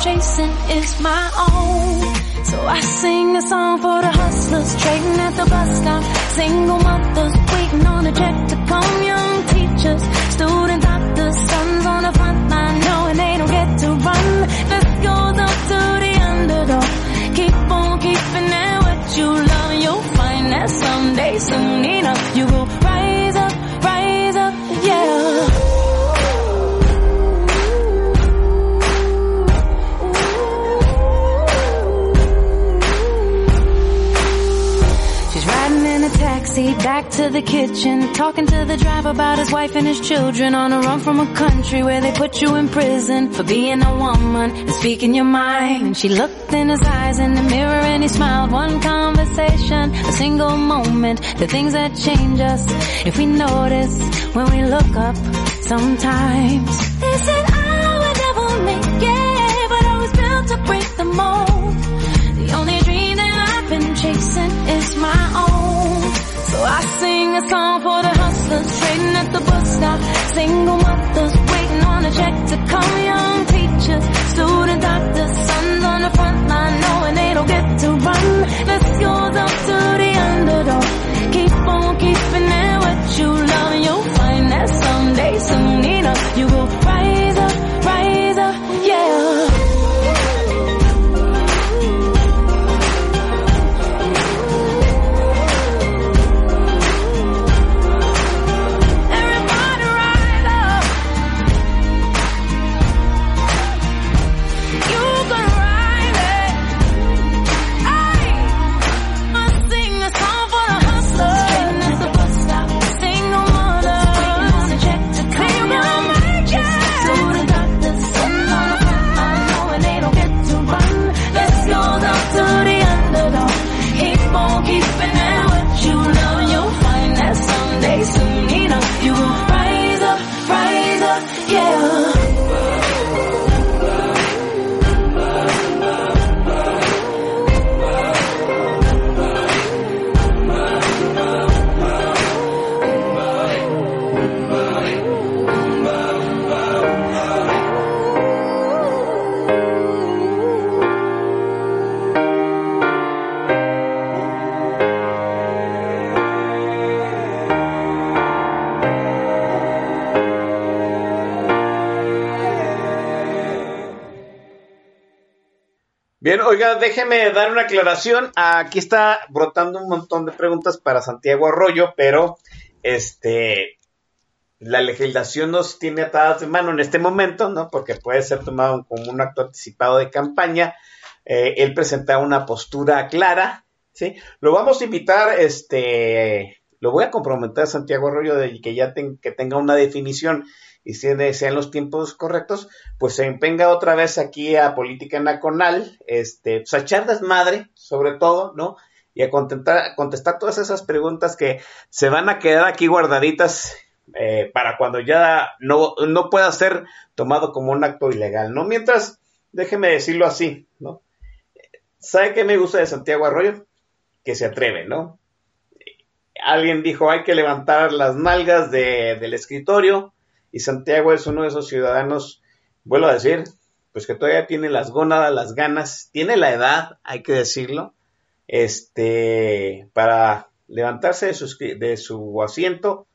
chasing is my own. So I sing a song for the hustlers trading at the bus stop. Single mothers waiting on a check to come. Young teachers, student doctors, sons on the front line knowing they don't get to run. Let's go up to the underdog. Keep on keeping it what you love. You'll find that someday, soon back to the kitchen, talking to the driver about his wife and his children on a run from a country where they put you in prison for being a woman and speaking your mind. And she looked in his eyes in the mirror and he smiled. One conversation, a single moment, the things that change us if we notice when we look up sometimes. They said a song for the hustlers trading at the bus stop. Single mothers waiting on a check to come. Young teachers, student doctors, sons on the front line knowing they don't get to run. Let's go up to the underdog. Keep on keeping it what you love. You'll find that someday, soon enough, you will Bien, oiga, déjeme dar una aclaración. Aquí está brotando un montón de preguntas para Santiago Arroyo, pero este la legislación nos tiene atadas de mano en este momento, ¿no? Porque puede ser tomado como un acto anticipado de campaña. Eh, él presenta una postura clara, ¿sí? Lo vamos a invitar, este, lo voy a comprometer a Santiago Arroyo de que ya que tenga una definición y si sean los tiempos correctos, pues se empenga otra vez aquí a política nacional, este, pues a echar desmadre, sobre todo, ¿no? Y a contestar, todas esas preguntas que se van a quedar aquí guardaditas eh, para cuando ya no, no pueda ser tomado como un acto ilegal, ¿no? Mientras, déjeme decirlo así, ¿no? ¿Sabe qué me gusta de Santiago Arroyo? Que se atreve, ¿no? Alguien dijo, hay que levantar las nalgas del escritorio, y Santiago es uno de esos ciudadanos, vuelvo a decir, pues que todavía tiene las gónadas, las ganas, tiene la edad, hay que decirlo, este, para levantarse de su, de su asiento,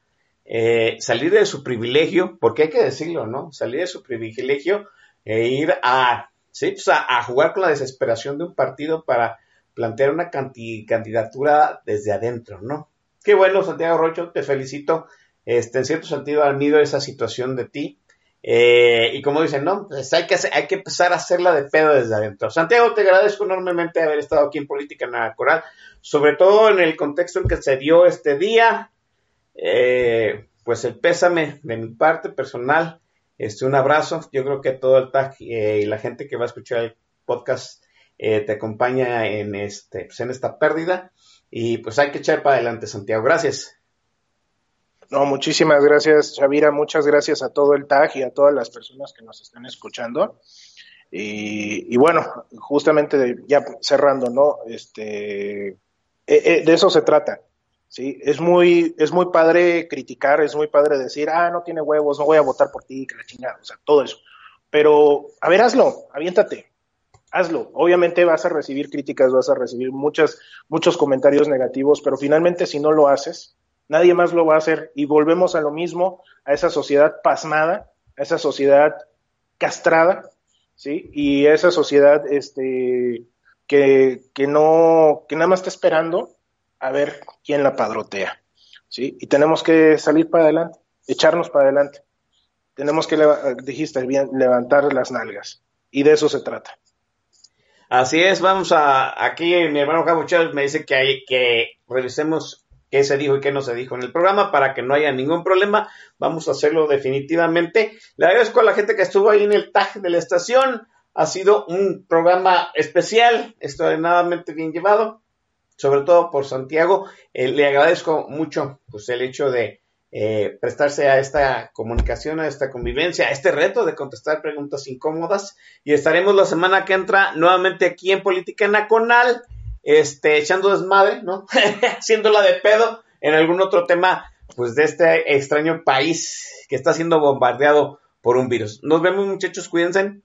eh, salir de su privilegio, porque hay que decirlo, ¿no? Salir de su privilegio e ir a, sí, pues a, jugar con la desesperación de un partido para plantear una candidatura desde adentro, ¿no? Qué bueno, Santiago Rocho, te felicito este, en cierto sentido admiro esa situación de ti. Eh, y como dicen, no, pues hay que, hay que empezar a hacerla de pedo desde adentro. Santiago, te agradezco enormemente haber estado aquí en Política Nada Coral, sobre todo en el contexto en que se dio este día. Eh, pues el pésame de mi parte personal, este, un abrazo. Yo creo que todo el TAG eh, y la gente que va a escuchar el podcast te acompaña en, este, pues en esta pérdida. Y pues hay que echar para adelante, Santiago. Gracias. No, muchísimas gracias, Shavira. Muchas gracias a todo el TAG y a todas las personas que nos están escuchando. Y, bueno, justamente ya cerrando, ¿no? Este, eh, eh, de eso se trata. Sí, es muy, es muy padre criticar, es muy padre decir, ah, no tiene huevos, no voy a votar por ti, que la chingada, o sea, todo eso. Pero, a ver, hazlo, aviéntate, hazlo. Obviamente vas a recibir críticas, vas a recibir muchas, muchos comentarios negativos, pero finalmente si no lo haces, nadie más lo va a hacer y volvemos a lo mismo, a esa sociedad pasmada, a esa sociedad castrada, ¿sí? Y esa sociedad este, que, que, no, que nada más está esperando a ver quién la padrotea, ¿sí? Y tenemos que salir para adelante, echarnos para adelante. Tenemos que, dijiste bien, levantar las nalgas. Y de eso se trata. Así es, vamos a, aquí mi hermano Chávez me dice que hay que revisemos qué se dijo y qué no se dijo en el programa para que no haya ningún problema. Vamos a hacerlo definitivamente. Le agradezco a la gente que estuvo ahí en el tag de la estación. Ha sido un programa especial, extraordinariamente bien llevado, sobre todo por Santiago. Eh, le agradezco mucho pues, el hecho de eh, prestarse a esta comunicación, a esta convivencia, a este reto de contestar preguntas incómodas. Y estaremos la semana que entra nuevamente aquí en Política Nacional este, echando desmadre, ¿no? Haciéndola de pedo en algún otro tema, pues de este extraño país que está siendo bombardeado por un virus. Nos vemos muchachos, cuídense.